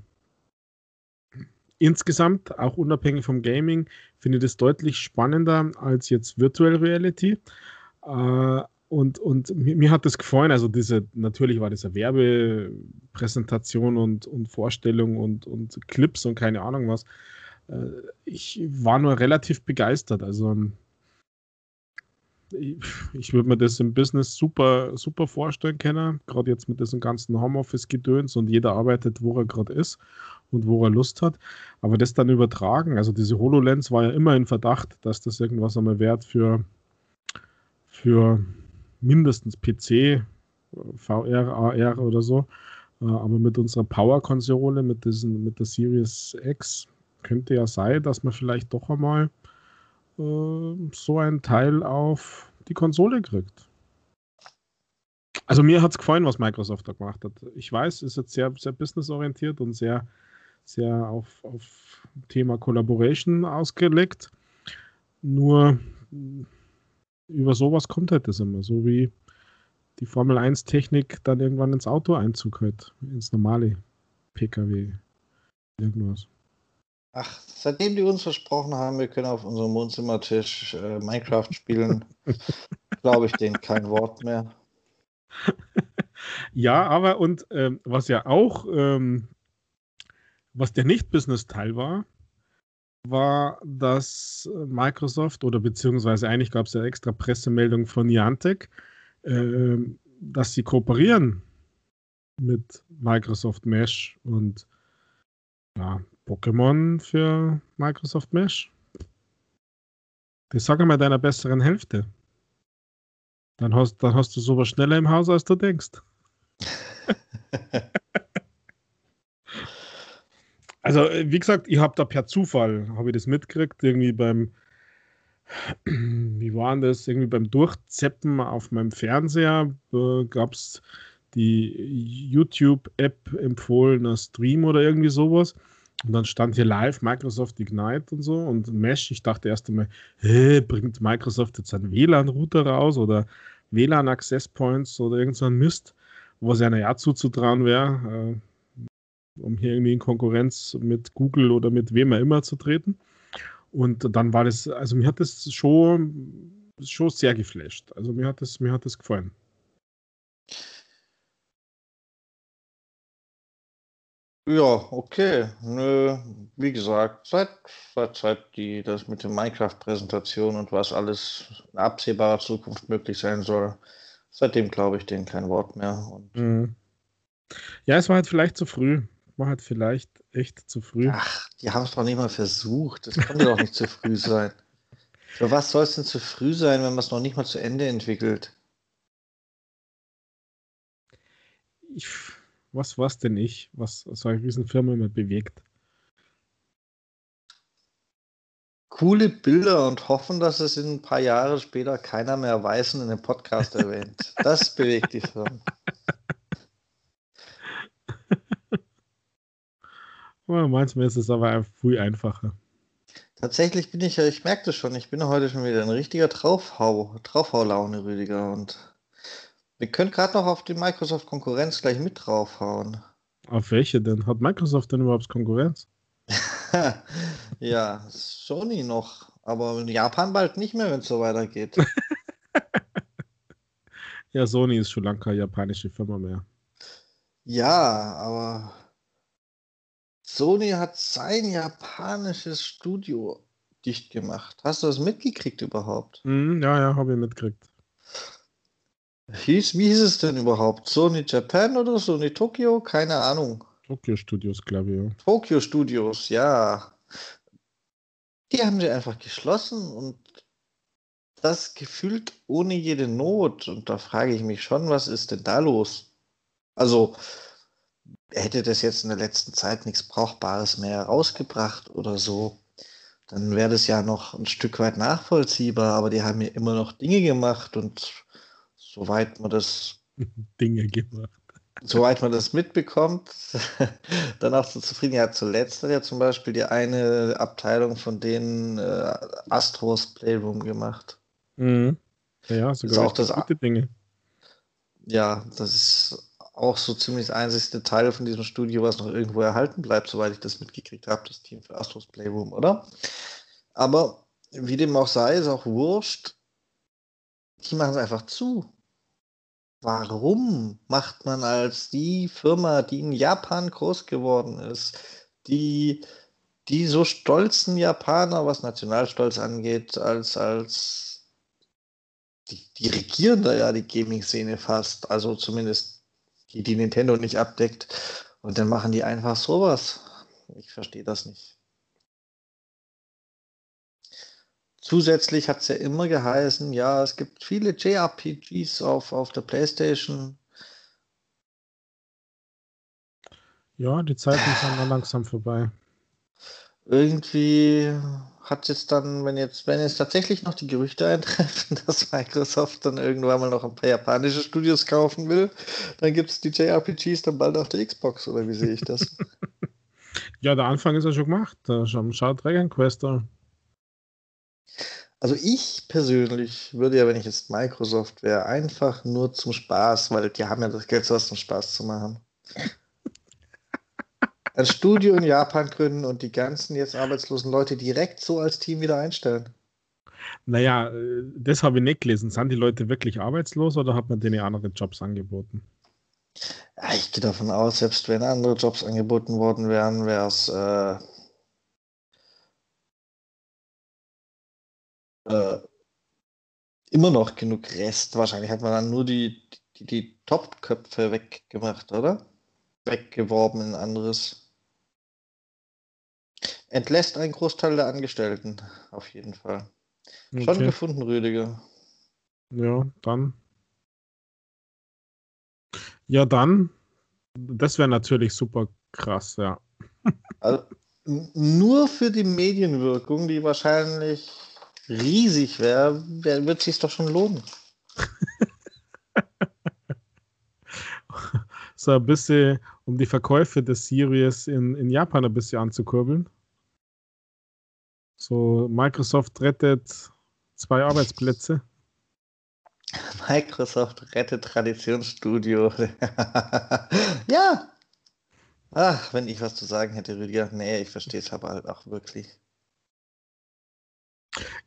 insgesamt, auch unabhängig vom Gaming, finde ich das deutlich spannender als jetzt Virtual Reality. Äh, und, und mir, mir, hat das gefallen. Also, diese, natürlich war das eine Werbepräsentation und, und Vorstellung und, und Clips und keine Ahnung was. Äh, ich war nur relativ begeistert. Also, ich, ich würde mir das im Business super, super vorstellen können. Gerade jetzt mit diesem ganzen Homeoffice-Gedöns und jeder arbeitet, wo er gerade ist und wo er Lust hat. Aber das dann übertragen, also diese HoloLens war ja immer in Verdacht, dass das irgendwas einmal wert für, für mindestens PC, VR, AR oder so. Äh, aber mit unserer Power-Konsole, mit, mit der Series X, könnte ja sein, dass man vielleicht doch einmal äh, so ein Teil auf die Konsole kriegt. Also mir hat es gefallen, was Microsoft da gemacht hat. Ich weiß, es ist jetzt sehr, sehr businessorientiert und sehr, sehr auf, auf Thema Collaboration ausgelegt. Nur über sowas kommt halt das immer. So wie die Formel 1 Technik dann irgendwann ins Auto Einzug hat, ins normale PKW. Irgendwas. Ach, seitdem die uns versprochen haben, wir können auf unserem Wohnzimmertisch äh, Minecraft spielen, [laughs] glaube ich denen kein Wort mehr. [laughs] Ja, aber und ähm, was ja auch, ähm, was der Nicht-Business-Teil war, war, dass Microsoft oder beziehungsweise eigentlich gab es ja extra Pressemeldung von Niantic, äh, dass sie kooperieren mit Microsoft Mesh und ja, Pokémon für Microsoft Mesh. Das sag mal deiner besseren Hälfte. Dann hast, dann hast du sowas schneller im Haus, als du denkst. [laughs] also, wie gesagt, ich habe da per Zufall, habe ich das mitgekriegt, irgendwie beim, wie war denn das, irgendwie beim Durchzeppen auf meinem Fernseher äh, gab es die YouTube-App empfohlener Stream oder irgendwie sowas. Und dann stand hier live Microsoft Ignite und so und Mesh. Ich dachte erst einmal, hä, bringt Microsoft jetzt einen WLAN-Router raus oder WLAN-Access Points oder irgend so ein Mist, was ja ja zuzutrauen wäre, äh, um hier irgendwie in Konkurrenz mit Google oder mit wem auch immer zu treten. Und dann war das, also mir hat das schon, schon sehr geflasht. Also mir hat das, mir hat das gefallen. Ja, okay. Nö, wie gesagt, seit, seit, seit die, das mit der Minecraft-Präsentation und was alles in absehbarer Zukunft möglich sein soll, seitdem glaube ich denen kein Wort mehr. Mhm. Ja, es war halt vielleicht zu früh. War halt vielleicht echt zu früh. Ach, die haben es doch nicht mal versucht. Das kann doch nicht zu früh [laughs] sein. Für was soll es denn zu früh sein, wenn man es noch nicht mal zu Ende entwickelt? Ich was war es denn ich, was so eine Riesenfirma immer bewegt? Coole Bilder und hoffen, dass es in ein paar Jahre später keiner mehr weiß und in dem Podcast erwähnt. Das bewegt die Firma. [laughs] manchmal ist es aber viel einfacher. Tatsächlich bin ich ja, ich merke das schon, ich bin heute schon wieder ein richtiger Draufhau, Draufhaulaune, Rüdiger. Und wir können gerade noch auf die Microsoft-Konkurrenz gleich mit draufhauen. Auf welche denn? Hat Microsoft denn überhaupt Konkurrenz? [laughs] ja, Sony noch, aber in Japan bald nicht mehr, wenn es so weitergeht. [laughs] ja, Sony ist schon lange keine japanische Firma mehr. Ja, aber Sony hat sein japanisches Studio dicht gemacht. Hast du das mitgekriegt überhaupt? Mm, ja, ja, habe ich mitgekriegt. Hieß, wie hieß es denn überhaupt? Sony Japan oder Sony Tokyo? Keine Ahnung. Tokyo Studios, glaube ich. Ja. Tokyo Studios, ja. Die haben sie einfach geschlossen und das gefühlt ohne jede Not. Und da frage ich mich schon, was ist denn da los? Also, hätte das jetzt in der letzten Zeit nichts Brauchbares mehr rausgebracht oder so, dann wäre das ja noch ein Stück weit nachvollziehbar. Aber die haben ja immer noch Dinge gemacht und soweit man das [laughs] Dinge gemacht. Soweit man das mitbekommt, [laughs] dann auch zufrieden. Ja, zuletzt hat ja zum Beispiel die eine Abteilung von denen äh, Astros Playroom gemacht. Mhm. Ja, sogar auch das gute Dinge. Ja, das ist auch so ziemlich das einzigste Teil von diesem Studio, was noch irgendwo erhalten bleibt, soweit ich das mitgekriegt habe, das Team für Astros Playroom, oder? Aber wie dem auch sei, ist auch wurscht. Die machen es einfach zu. Warum macht man als die Firma, die in Japan groß geworden ist, die, die so stolzen Japaner, was Nationalstolz angeht, als, als die, die regieren da ja die Gaming-Szene fast, also zumindest die, die Nintendo nicht abdeckt. Und dann machen die einfach sowas. Ich verstehe das nicht. Zusätzlich hat es ja immer geheißen, ja, es gibt viele JRPGs auf, auf der Playstation. Ja, die Zeiten sind dann langsam vorbei. Irgendwie hat jetzt dann, wenn jetzt, wenn jetzt tatsächlich noch die Gerüchte eintreffen, [laughs] dass Microsoft dann irgendwann mal noch ein paar japanische Studios kaufen will, dann gibt es die JRPGs dann bald auf der Xbox, oder wie sehe ich das? [laughs] ja, der Anfang ist ja schon gemacht. Schau Dragon Quest da. Also ich persönlich würde ja, wenn ich jetzt Microsoft wäre, einfach nur zum Spaß, weil die haben ja das Geld, sowas zum Spaß zu machen. Ein Studio in Japan gründen und die ganzen jetzt arbeitslosen Leute direkt so als Team wieder einstellen. Naja, äh, das habe ich nicht gelesen. Sind die Leute wirklich arbeitslos oder hat man denen andere Jobs angeboten? Ja, ich gehe davon aus, selbst wenn andere Jobs angeboten worden wären, wäre es äh, äh, immer noch genug Rest. Wahrscheinlich hat man dann nur die, die, die Top-Köpfe weggemacht, oder? Weggeworben in anderes. Entlässt einen Großteil der Angestellten, auf jeden Fall. Okay. Schon gefunden, Rüdiger. Ja, dann. Ja, dann. Das wäre natürlich super krass, ja. [laughs] Also, nur für die Medienwirkung, die wahrscheinlich riesig wäre, wär, wird sich doch schon lohnen. [laughs] so ein bisschen, um die Verkäufe des Series in, in Japan ein bisschen anzukurbeln. So, Microsoft rettet zwei Arbeitsplätze. Microsoft rettet Traditionsstudio. [laughs] ja. Ach, wenn ich was zu sagen hätte, Rüdiger. Nee, ich verstehe es aber halt auch wirklich.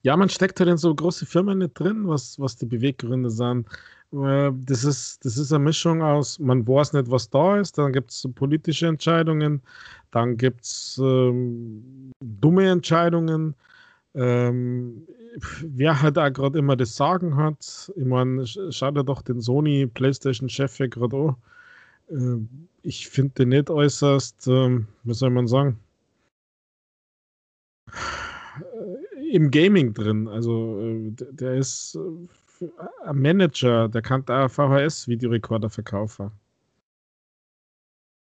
Ja, man steckt halt in so große Firmen nicht drin, was, was die Beweggründe sind. Äh, das ist, das ist eine Mischung aus, man weiß nicht, was da ist, dann gibt es politische Entscheidungen, dann gibt es ähm, dumme Entscheidungen. Ähm, wer halt auch gerade immer das Sagen hat, ich meine, schaut dir doch den Sony PlayStation-Chef gerade an. Äh, ich finde den nicht äußerst, äh, wie soll man sagen, im Gaming drin. Also äh, der ist äh, ein Manager, der kann da VHS-Videorekorder verkaufen.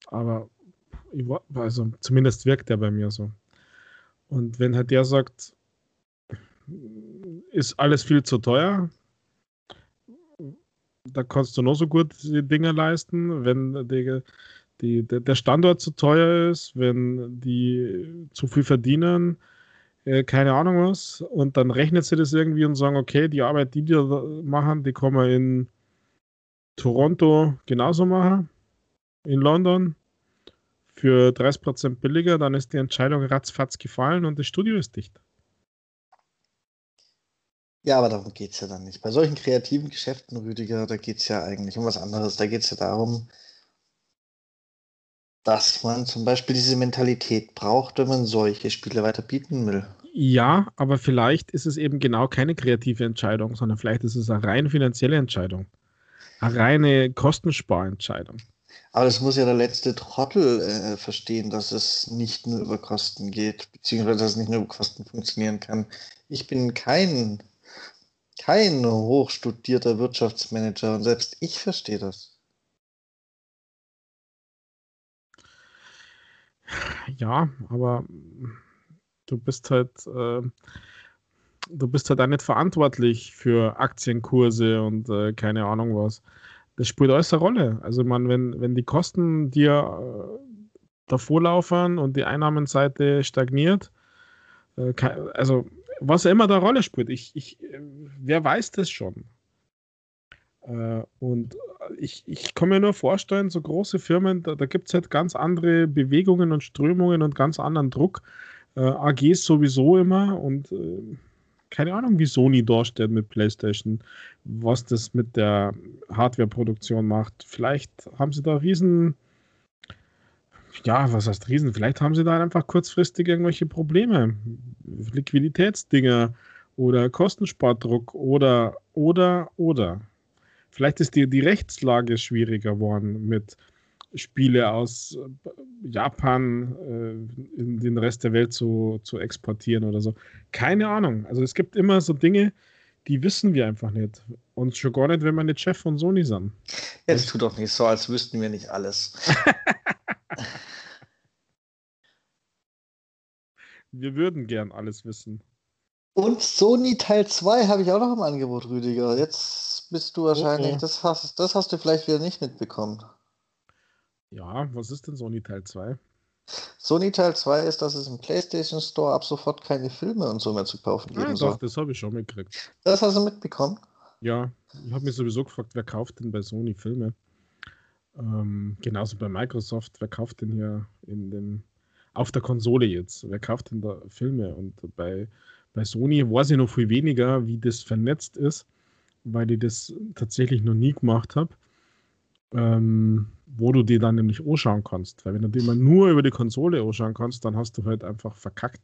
Aber also zumindest wirkt er bei mir so. Und wenn halt der sagt, ist alles viel zu teuer, da kannst du noch so gut die Dinge leisten, wenn die, die, der Standort zu teuer ist, wenn die zu viel verdienen, äh, keine Ahnung was. Und dann rechnet sie das irgendwie und sagen, okay, die Arbeit, die die machen, die kann man in Toronto genauso machen, in London für 30% billiger, dann ist die Entscheidung ratzfatz gefallen und das Studio ist dicht. Ja, aber darum geht es ja dann nicht. Bei solchen kreativen Geschäften, Rüdiger, da geht es ja eigentlich um was anderes. Da geht es ja darum, dass man zum Beispiel diese Mentalität braucht, wenn man solche Spiele weiter bieten will. Ja, aber vielleicht ist es eben genau keine kreative Entscheidung, sondern vielleicht ist es eine rein finanzielle Entscheidung. Eine reine Kostensparentscheidung. Aber das muss ja der letzte Trottel äh, verstehen, dass es nicht nur über Kosten geht, beziehungsweise dass es nicht nur über Kosten funktionieren kann. Ich bin kein, kein hochstudierter Wirtschaftsmanager und selbst ich verstehe das. Ja, aber du bist halt, äh, du bist halt auch nicht verantwortlich für Aktienkurse und äh, keine Ahnung was. Das spielt alles eine Rolle. Also man, wenn, wenn die Kosten dir äh, davor laufen und die Einnahmenseite stagniert, äh, kann, also was immer da Rolle spielt, ich, ich, äh, wer weiß das schon? Äh, und ich, ich kann mir nur vorstellen, so große Firmen, da, da gibt es halt ganz andere Bewegungen und Strömungen und ganz anderen Druck. Äh, AGs sowieso immer und äh, keine Ahnung, wie Sony darstellt mit PlayStation, was das mit der Hardware-Produktion macht. Vielleicht haben sie da riesen, ja, was heißt riesen? Vielleicht haben sie da einfach kurzfristig irgendwelche Probleme, Liquiditätsdinger oder Kostenspardruck oder, oder, oder. Vielleicht ist die, die Rechtslage schwieriger geworden mit Spiele aus äh, Japan äh, in den Rest der Welt zu, zu exportieren oder so. Keine Ahnung. Also es gibt immer so Dinge, die wissen wir einfach nicht. Und schon gar nicht, wenn wir nicht Chef von Sony sind. Jetzt tut doch nicht so, als wüssten wir nicht alles. [laughs] wir würden gern alles wissen. Und Sony Teil 2 habe ich auch noch im Angebot, Rüdiger. Jetzt bist du wahrscheinlich, oh, oh. Das, hast, das hast du vielleicht wieder nicht mitbekommen. Ja, was ist denn Sony Teil 2? Sony Teil 2 ist, dass es im PlayStation Store ab sofort keine Filme und so mehr zu kaufen geben ah, soll. Doch, das habe ich schon mitgekriegt. Das hast du mitbekommen? Ja, ich habe mich sowieso gefragt, wer kauft denn bei Sony Filme? Ähm, genauso bei Microsoft, wer kauft denn hier in den auf der Konsole jetzt? Wer kauft denn da Filme? Und bei bei Sony weiß ich noch viel weniger, wie das vernetzt ist, weil ich das tatsächlich noch nie gemacht habe. ähm, wo du die dann nämlich anschauen kannst. Weil wenn du die immer nur über die Konsole anschauen kannst, dann hast du halt einfach verkackt.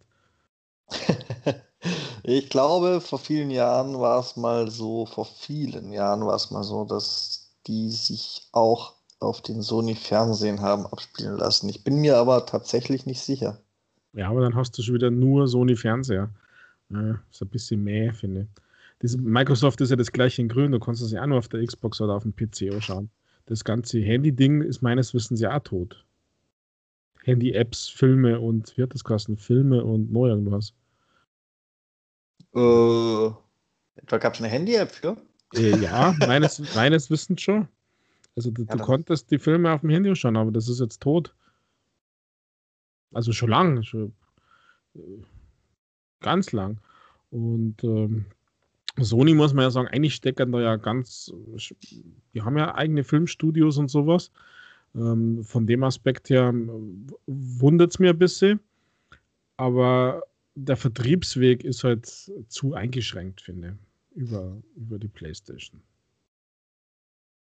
[laughs] ich glaube, vor vielen Jahren war es mal so, vor vielen Jahren war es mal so, dass die sich auch auf den Sony-Fernsehen haben abspielen lassen. Ich bin mir aber tatsächlich nicht sicher. Ja, aber dann hast du schon wieder nur Sony-Fernseher. Ja, ist ein bisschen mehr, finde ich. Diese Microsoft ist ja das gleiche in grün, du kannst es ja auch nur auf der Xbox oder auf dem PC anschauen. Das ganze Handy-Ding ist meines Wissens ja auch tot. Handy-Apps, Filme und, wie hat das kosten? Filme und neu irgendwas. Äh, da gab es eine Handy-App für? Äh, ja, meines, [laughs] meines Wissens schon. Also du, ja, du konntest die Filme auf dem Handy schauen, aber das ist jetzt tot. Also schon lang, schon äh, ganz lang. Und ähm, Sony muss man ja sagen, eigentlich stecken da ja ganz, die haben ja eigene Filmstudios und sowas. Ähm, von dem Aspekt her wundert es mir ein bisschen. Aber der Vertriebsweg ist halt zu eingeschränkt, finde ich, über, über die PlayStation.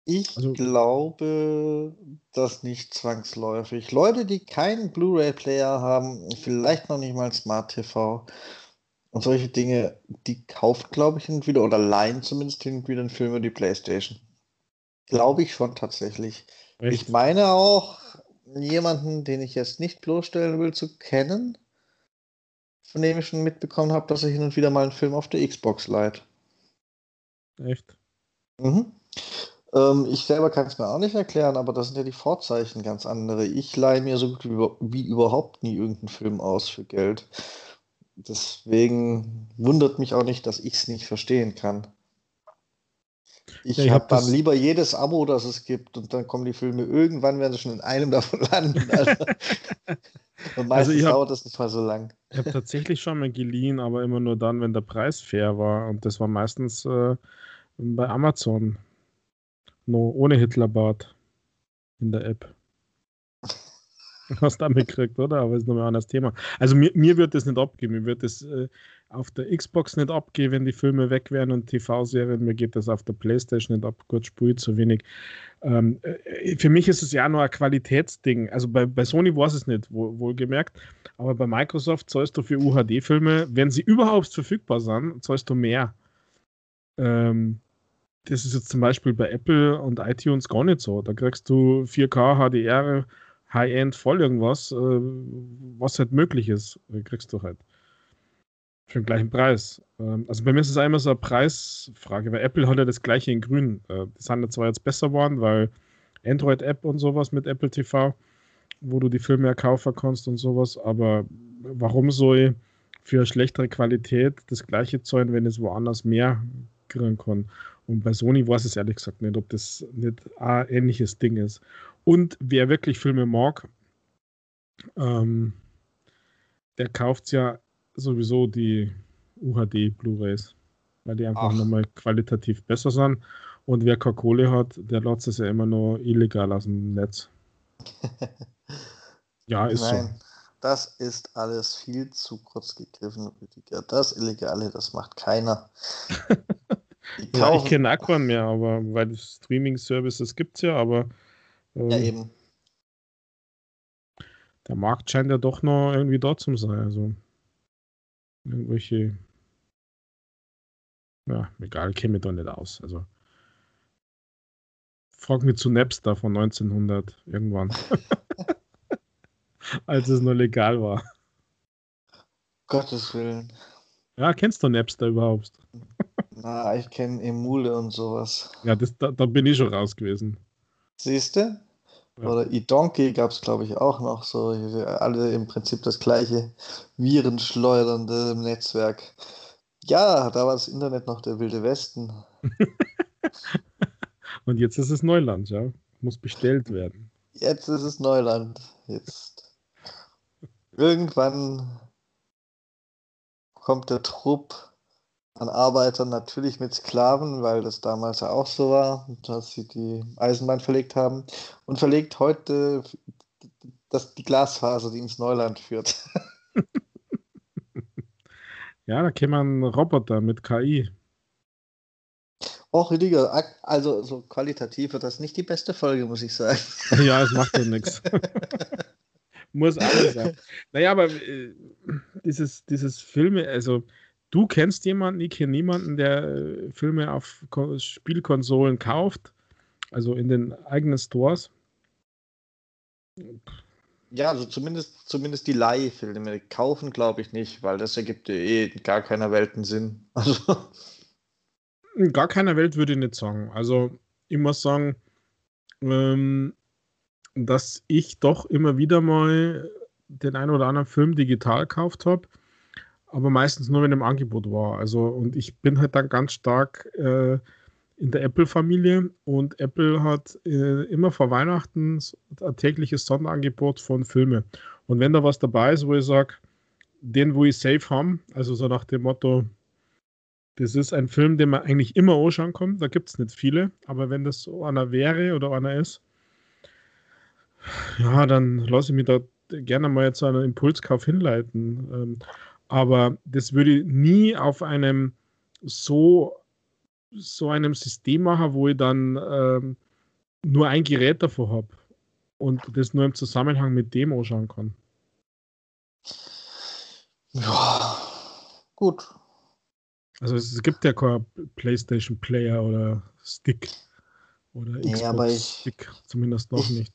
Ich also, glaube, dass nicht zwangsläufig. Leute, die keinen Blu-ray-Player haben, vielleicht noch nicht mal Smart TV und solche Dinge, die kauft, glaube ich, hin wieder oder leihen zumindest hin wieder einen Film über die PlayStation. Glaube ich schon tatsächlich. Echt? Ich meine auch, jemanden, den ich jetzt nicht bloßstellen will, zu kennen, von dem ich schon mitbekommen habe, dass er hin und wieder mal einen Film auf der Xbox leiht. Echt? Mhm. Ähm, ich selber kann es mir auch nicht erklären, aber das sind ja die Vorzeichen ganz andere. Ich leihe mir so gut wie, wie überhaupt nie irgendeinen Film aus für Geld. Deswegen wundert mich auch nicht, dass ich es nicht verstehen kann. Ich, ja, habe dann lieber jedes Abo, das es gibt, und dann kommen die Filme irgendwann, werden sie schon in einem davon landen. Also, [laughs] und meistens also hab, dauert das nicht mal so lang. Ich habe tatsächlich schon mal geliehen, aber immer nur dann, wenn der Preis fair war. Und das war meistens äh, bei Amazon. No, ohne Hitlerbart in der App. [laughs] Hast du mitgekriegt, oder? Aber ist nochmal ein anderes Thema. Also mir, mir wird das nicht abgehen. Mir wird das äh, auf der Xbox nicht abgehen, wenn die Filme weg wären und TV-Serien. Mir geht das auf der Playstation nicht ab. Gut, spielt zu wenig. Ähm, äh, für mich ist es ja nur ein Qualitätsding. Also bei, bei Sony war es nicht, wohl, wohlgemerkt. Aber bei Microsoft zahlst du für UHD-Filme, wenn sie überhaupt verfügbar sind, zahlst du mehr. Ähm, das ist jetzt zum Beispiel bei Apple und iTunes gar nicht so. Da kriegst du 4K HDR, High-End, voll irgendwas, äh, was halt möglich ist, äh, kriegst du halt. Für den gleichen Preis. Ähm, also bei mir ist es einmal so eine Preisfrage, weil Apple hat ja das gleiche in grün. Äh, das sind ja zwar jetzt besser geworden, weil Android-App und sowas mit Apple TV, wo du die Filme kaufen kannst und sowas, aber warum soll für eine schlechtere Qualität das gleiche zahlen, wenn es woanders mehr kriegen kann? Und bei Sony weiß es ehrlich gesagt nicht, ob das nicht ein ähnliches Ding ist. Und wer wirklich Filme mag, ähm, der kauft ja sowieso die UHD Blu-rays, weil die einfach nochmal qualitativ besser sind. Und wer keine Kohle hat, der lässt es ja immer nur illegal aus dem Netz. [laughs] ja, ist Nein, so. Das ist alles viel zu kurz gegriffen, Rüdiger. Das Illegale, das macht keiner. [laughs] ja, ich kenne Aquan mehr, aber weil Streaming-Services gibt es ja, aber. Ähm, ja, eben. Der Markt scheint ja doch noch irgendwie dort zu sein. Also irgendwelche. Ja, egal, käme doch nicht aus. Also. Frag mich zu Napster von 1900 irgendwann. [laughs] [laughs] Als es nur legal war. Gottes Willen. Ja, kennst du Napster überhaupt? Na, ich kenne Emule und sowas. Ja, das, da, da bin ich schon raus gewesen. Siehst du? Ja. Oder eDonkey gab es, glaube ich, auch noch so. Alle im Prinzip das gleiche virenschleudernde Netzwerk. Ja, da war das Internet noch der wilde Westen. [laughs] und jetzt ist es Neuland, ja. Muss bestellt werden. Jetzt ist es Neuland. Jetzt. Irgendwann kommt der Trupp an Arbeitern natürlich mit Sklaven, weil das damals ja auch so war, dass sie die Eisenbahn verlegt haben und verlegt heute das, die Glasfaser, die ins Neuland führt. [laughs] ja, da käme ein Roboter mit KI. Och, Rüdiger, also so qualitativ wird das nicht die beste Folge, muss ich sagen. [laughs] Ja, es macht ja nichts. [laughs] Muss alles sein. Naja, aber äh, dieses, dieses Filme, also du kennst jemanden, ich kenne niemanden, der äh, Filme auf Ko Spielkonsolen kauft, also in den eigenen Stores. Ja, also zumindest, zumindest die Leihfilme kaufen, glaube ich nicht, weil das ergibt eh in gar keiner Welt einen Sinn. [laughs] Also. In gar keiner Welt würde ich nicht sagen. Also ich muss sagen, ähm, dass ich doch immer wieder mal den einen oder anderen Film digital gekauft habe, aber meistens nur, wenn im Angebot war. Also, und ich bin halt dann ganz stark äh, in der Apple-Familie und Apple hat äh, immer vor Weihnachten ein tägliches Sonderangebot von Filmen. Und wenn da was dabei ist, wo ich sage, den, wo ich safe haben, also so nach dem Motto, das ist ein Film, den man eigentlich immer anschauen kann, da gibt es nicht viele, aber wenn das so einer wäre oder einer ist, ja, dann lasse ich mich da gerne mal zu einem Impulskauf hinleiten. Ähm, aber das würde ich nie auf einem so so einem System machen, wo ich dann ähm, nur ein Gerät davor habe und das nur im Zusammenhang mit dem anschauen kann. Ja, gut. Also es gibt ja kein PlayStation Player oder Stick oder Xbox nee, aber ich, Stick, zumindest noch ich, nicht.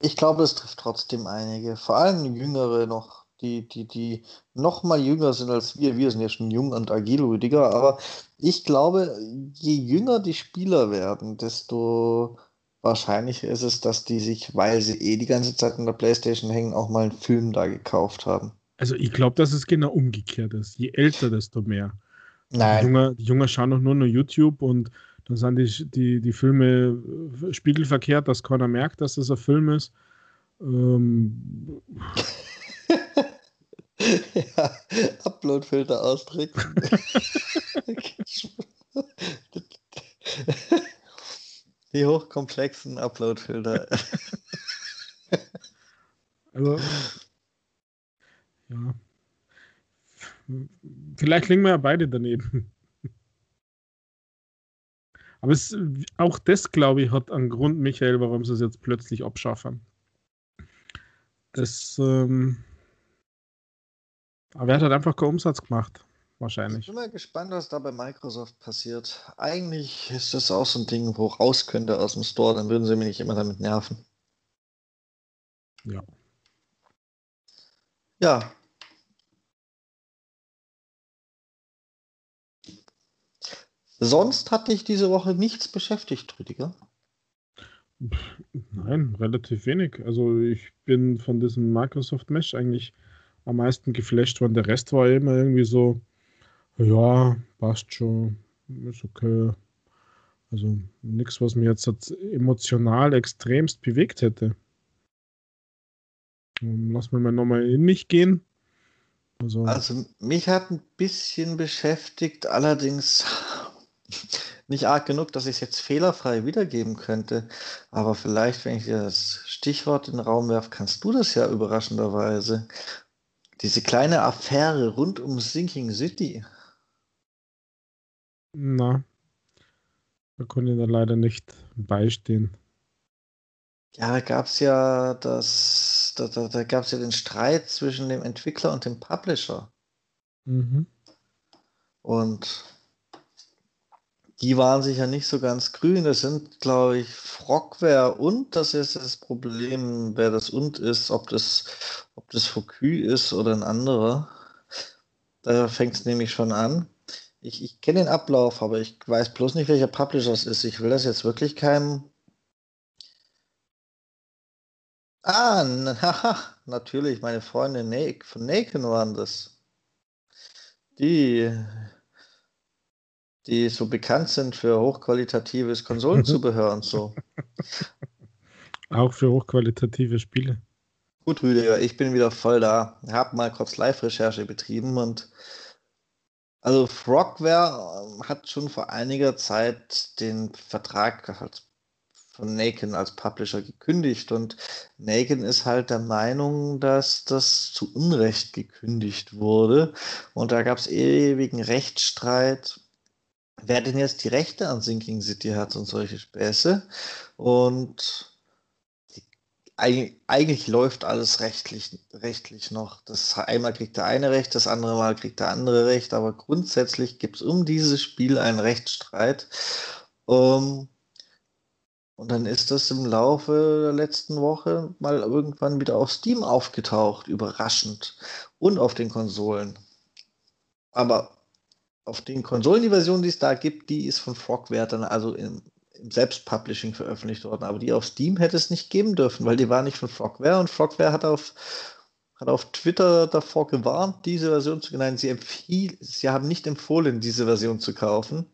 Ich glaube, es trifft trotzdem einige, vor allem Jüngere noch die, die, die noch mal jünger sind als wir. Wir sind ja schon jung und agil, Rüdiger. Aber ich glaube, je jünger die Spieler werden, desto wahrscheinlicher ist es, dass die sich, weil sie eh die ganze Zeit in der Playstation hängen, auch mal einen Film da gekauft haben. Also ich glaube, dass es genau umgekehrt ist. Je älter, desto mehr. Nein. Die Jünger, die Jünger schauen doch nur noch YouTube und dann sind die, die, die Filme spiegelverkehrt, dass keiner merkt, dass das ein Film ist. Ähm, [laughs] [laughs] ja, Uploadfilter ausdrücken. [laughs] Die hochkomplexen Uploadfilter. [laughs] Also, ja. Vielleicht liegen wir ja beide daneben. Aber es, auch das, glaube ich, hat einen Grund, Michael, warum sie es jetzt plötzlich abschaffen. Das, ähm, aber er hat halt einfach keinen Umsatz gemacht, wahrscheinlich. Ich bin mal gespannt, was da bei Microsoft passiert. Eigentlich ist das auch so ein Ding, wo raus könnte aus dem Store, dann würden sie mich nicht immer damit nerven. Ja. Ja. Sonst hat dich diese Woche nichts beschäftigt, Rüdiger? Nein, relativ wenig. Also ich bin von diesem Microsoft Mesh eigentlich am meisten geflasht worden. Der Rest war immer irgendwie so, ja, passt schon, ist okay. Also nichts, was mir jetzt emotional extremst bewegt hätte. Lass mir mal nochmal in mich gehen. Also, also mich hat ein bisschen beschäftigt, allerdings [laughs] nicht arg genug, dass ich es jetzt fehlerfrei wiedergeben könnte. Aber vielleicht, wenn ich dir das Stichwort in den Raum werfe, kannst du das ja überraschenderweise. Diese kleine Affäre rund um Sinking City. Na, da konnte ich da leider nicht beistehen. Ja, da gab es ja das, da, da, da gab es ja den Streit zwischen dem Entwickler und dem Publisher. Mhm. Und die waren sich ja nicht so ganz grün. Das sind, glaube ich, Frogware und das ist das Problem, wer das und ist, ob das, ob das Focus ist oder ein anderer. Da fängt es nämlich schon an. Ich, ich kenne den Ablauf, aber ich weiß bloß nicht, welcher Publisher es ist. Ich will das jetzt wirklich keinem. Ah, [laughs] haha, natürlich, meine Freunde Nake, von Naken waren das. Die die so bekannt sind für hochqualitatives Konsolenzubehör und so. [laughs] Auch für hochqualitative Spiele. Gut, Rüdiger, ich bin wieder voll da. Ich habe mal kurz Live-Recherche betrieben und also Frogware ähm, hat schon vor einiger Zeit den Vertrag halt von Naken als Publisher gekündigt und Naken ist halt der Meinung, dass das zu Unrecht gekündigt wurde und da gab es ewigen Rechtsstreit wer denn jetzt die Rechte an Sinking City hat und solche Späße. Und eigentlich, eigentlich, läuft alles rechtlich, rechtlich noch. Das einmal kriegt der eine Recht, das andere Mal kriegt der andere Recht, aber grundsätzlich gibt es um dieses Spiel einen Rechtsstreit. Um, und dann ist das im Laufe der letzten Woche mal irgendwann wieder auf Steam aufgetaucht, überraschend. Und auf den Konsolen. Aber auf den Konsolen, die Version, die es da gibt, die ist von Frogware dann also im, im Selbstpublishing veröffentlicht worden. Aber die auf Steam hätte es nicht geben dürfen, weil die war nicht von Frogware und Frogware hat auf, hat auf Twitter davor gewarnt, diese Version zu nein, sie empfiehlt, sie haben nicht empfohlen, diese Version zu kaufen,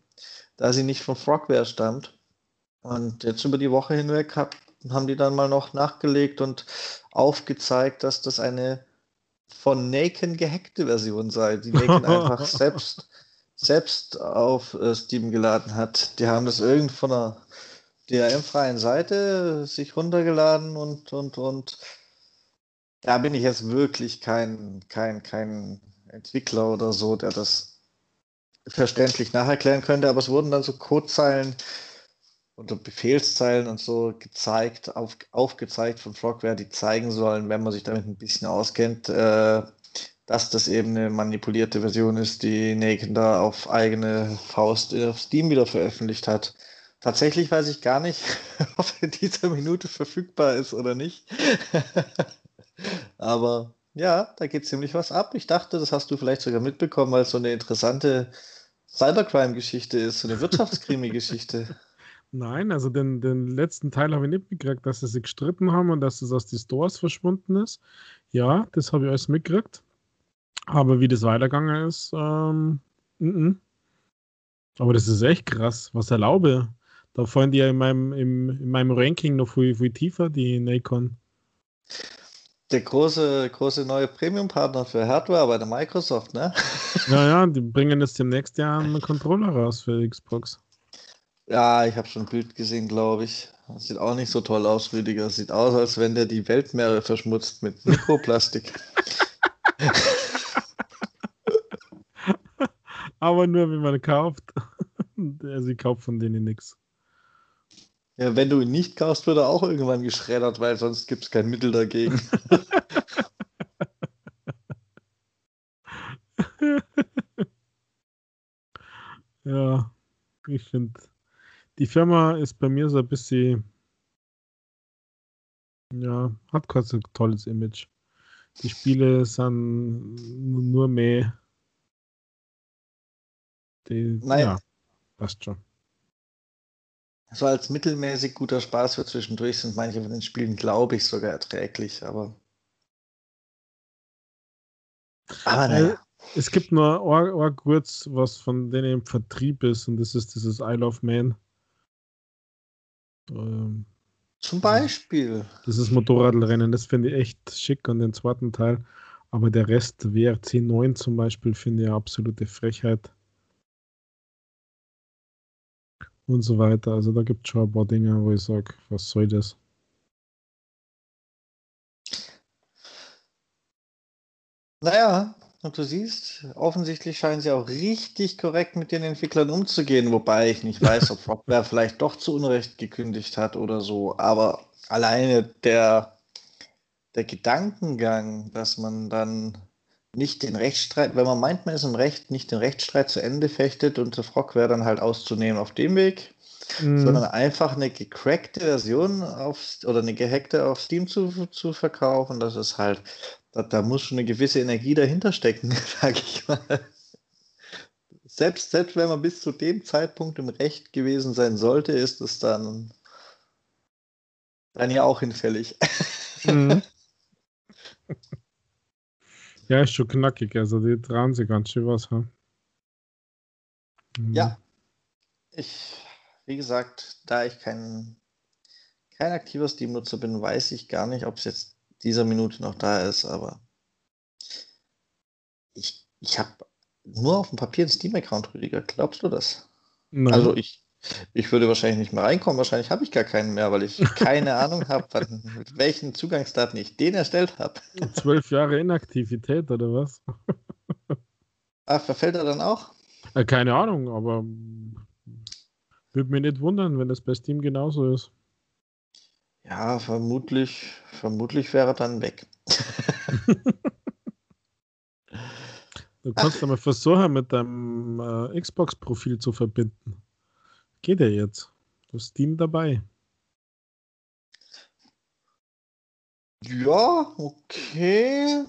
da sie nicht von Frogware stammt. Und jetzt über die Woche hinweg hab, haben die dann mal noch nachgelegt und aufgezeigt, dass das eine von Naken gehackte Version sei, die Naken [laughs] einfach selbst selbst auf äh, Steam geladen hat. Die haben das irgend von einer DRM-freien Seite sich runtergeladen und, und, und da bin ich jetzt wirklich kein, kein, kein Entwickler oder so, der das verständlich nacherklären könnte, aber es wurden dann so Codezeilen oder Befehlszeilen und so gezeigt, auf, aufgezeigt von Frogware, die zeigen sollen, wenn man sich damit ein bisschen auskennt, äh, dass das eben eine manipulierte Version ist, die Naked da auf eigene Faust auf Steam wieder veröffentlicht hat. Tatsächlich weiß ich gar nicht, [laughs] ob in dieser Minute verfügbar ist oder nicht. [laughs] Aber ja, da geht ziemlich was ab. Ich dachte, das hast du vielleicht sogar mitbekommen, weil es so eine interessante Cybercrime-Geschichte ist, so eine Wirtschaftskrimi-Geschichte. [laughs] Nein, also den, den letzten Teil habe ich nicht mitgekriegt, dass sie sich gestritten haben und dass es aus den Stores verschwunden ist. Ja, das habe ich alles mitgekriegt. Aber wie das weitergegangen ist, ähm, n -n. aber das ist echt krass, was erlaube. Da fallen die ja in meinem, im, in meinem Ranking noch viel, viel tiefer, die Nikon. Der große, große neue Premium-Partner für Hardware bei der Microsoft, ne? Ja, ja, [laughs] die bringen jetzt demnächst ja einen Controller raus für Xbox. Ja, ich habe schon ein Bild gesehen, glaube ich. Das sieht auch nicht so toll aus, Rüdiger. Sieht aus, als wenn der die Weltmeere verschmutzt mit Mikroplastik. [laughs] aber nur, wenn man kauft. [laughs] also ich kaufe von denen nichts. Ja, wenn du ihn nicht kaufst, wird er auch irgendwann geschreddert, weil sonst gibt es kein Mittel dagegen. [laughs] ja, ich finde, die Firma ist bei mir so ein bisschen, ja, hat kein so tolles Image. Die Spiele sind nur mehr die, naja. Ja, passt schon. So als mittelmäßig guter Spaß für zwischendurch sind manche von den Spielen, glaube ich, sogar erträglich, aber. Aber naja. Es gibt nur ein kurz, was von denen im Vertrieb ist, und das ist dieses I Love Man. Ähm, Zum Beispiel. Das ist Motorradrennen, das finde ich echt schick an den zweiten Teil. Aber der Rest, WRC 9 zum Beispiel, finde ich eine absolute Frechheit. Und so weiter. Also da gibt es schon ein paar Dinge, wo ich sage, was soll das? Naja, und du siehst, offensichtlich scheinen sie auch richtig korrekt mit den Entwicklern umzugehen, wobei ich nicht weiß, ob [laughs] Rockware vielleicht doch zu Unrecht gekündigt hat oder so. Aber alleine der, der Gedankengang, dass man dann nicht den Rechtsstreit, wenn man meint, man ist im Recht, nicht den Rechtsstreit zu Ende fechtet und das Frogware dann halt auszunehmen auf dem Weg, mhm. sondern einfach eine gecrackte Version auf, oder eine gehackte auf Steam zu, zu verkaufen, das ist halt, da, da muss schon eine gewisse Energie dahinter stecken, [laughs] sag ich mal. Selbst, selbst wenn man bis zu dem Zeitpunkt im Recht gewesen sein sollte, ist es dann, dann ja auch hinfällig. Mhm. [laughs] Ja, ist schon knackig. Also die trauen sich ganz schön was. Mhm. Ja. Ich, wie gesagt, da ich kein, kein aktiver Steam-Nutzer bin, weiß ich gar nicht, ob es jetzt dieser Minute noch da ist, aber ich, ich habe nur auf dem Papier einen Steam-Account, Rüdiger. Glaubst du das? Nein. Also ich, ich würde wahrscheinlich nicht mehr reinkommen. Wahrscheinlich habe ich gar keinen mehr, weil ich [laughs] keine Ahnung habe, mit welchen Zugangsdaten ich den erstellt habe. Zwölf Jahre Inaktivität oder was? Ach, verfällt er dann auch? Äh, keine Ahnung, aber würde mich nicht wundern, wenn das bei Steam genauso ist. Ja, vermutlich, vermutlich wäre er dann weg. [laughs] du kannst mal versuchen, mit deinem äh, Xbox-Profil zu verbinden. Geht ja jetzt. Du hast Steam dabei. Ja, okay.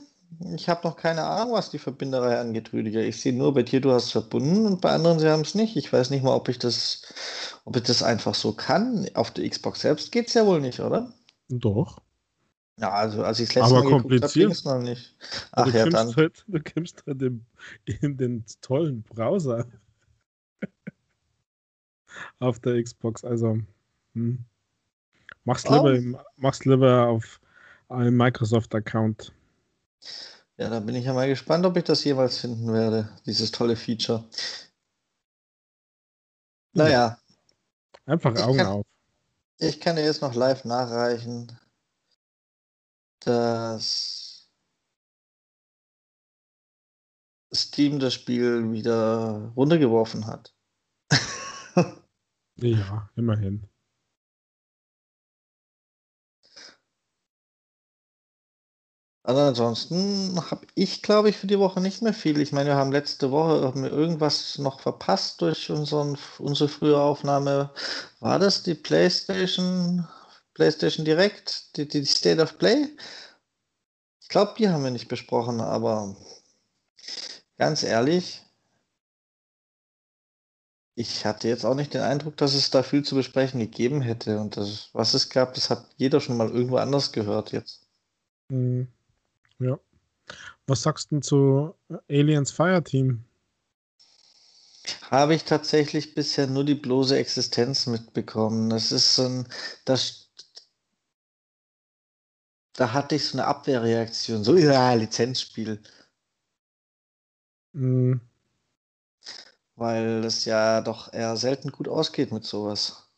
Ich habe noch keine Ahnung, was die Verbinderei angeht, Rüdiger. Ich sehe nur, bei dir, du hast es verbunden und bei anderen, sie haben es nicht. Ich weiß nicht mal, ob ich das, ob ich das einfach so kann. Auf der Xbox selbst geht es ja wohl nicht, oder? Doch. Ja, also als ich das letzte Aber Mal kompliziert. ging es noch nicht. Ach du ja, dann. Halt, du kommst halt im, in den tollen Browser auf der Xbox. Also, hm. mach's, Oh. lieber mach's lieber auf einem Microsoft-Account. Ja, da bin ich ja mal gespannt, ob ich das jemals finden werde, dieses tolle Feature. Naja, Einfach Ich Augen kann- auf. ich kann dir jetzt noch live nachreichen, dass Steam das Spiel wieder runtergeworfen hat. [laughs] Ja, immerhin. Also ansonsten habe ich, glaube ich, für die Woche nicht mehr viel. Ich meine, wir haben letzte Woche haben wir irgendwas noch verpasst durch unseren, unsere frühe Aufnahme. War das die PlayStation, PlayStation Direct, die, die State of Play? Ich glaube, die haben wir nicht besprochen, aber ganz ehrlich, ich hatte jetzt auch nicht den Eindruck, dass es da viel zu besprechen gegeben hätte. Und das, was es gab, das hat jeder schon mal irgendwo anders gehört jetzt. Hm. Ja. Was sagst du denn zu Aliens Fireteam? Habe ich tatsächlich bisher nur die bloße Existenz mitbekommen. Das ist so ein, das, da hatte ich so eine Abwehrreaktion. So, ja, Lizenzspiel. Hm. Weil das ja doch eher selten gut ausgeht mit sowas.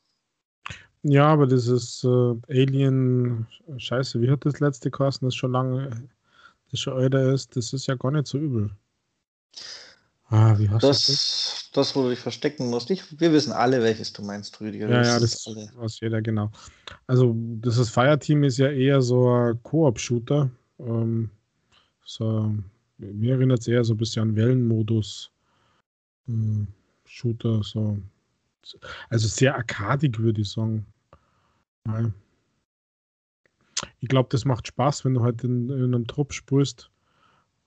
Ja, aber dieses äh, Alien, Scheiße, wie hat das letzte kosten, das schon lange, das schon älter ist, das ist ja gar nicht so übel. Ah, wie hast du das? Das, das, wo du dich verstecken musst. Ich, wir wissen alle, welches du meinst, Rüdiger. Ja, ja, das alle. weiß jeder genau. Also, das ist Fireteam ist ja eher so ein Koop-Shooter. Ähm, so, mir erinnert es eher so ein bisschen an Wellenmodus. Äh, Shooter, so. Also sehr arkadig, würde ich sagen. Ja. Ich glaube, das macht Spaß, wenn du halt in, in einem Trupp spielst.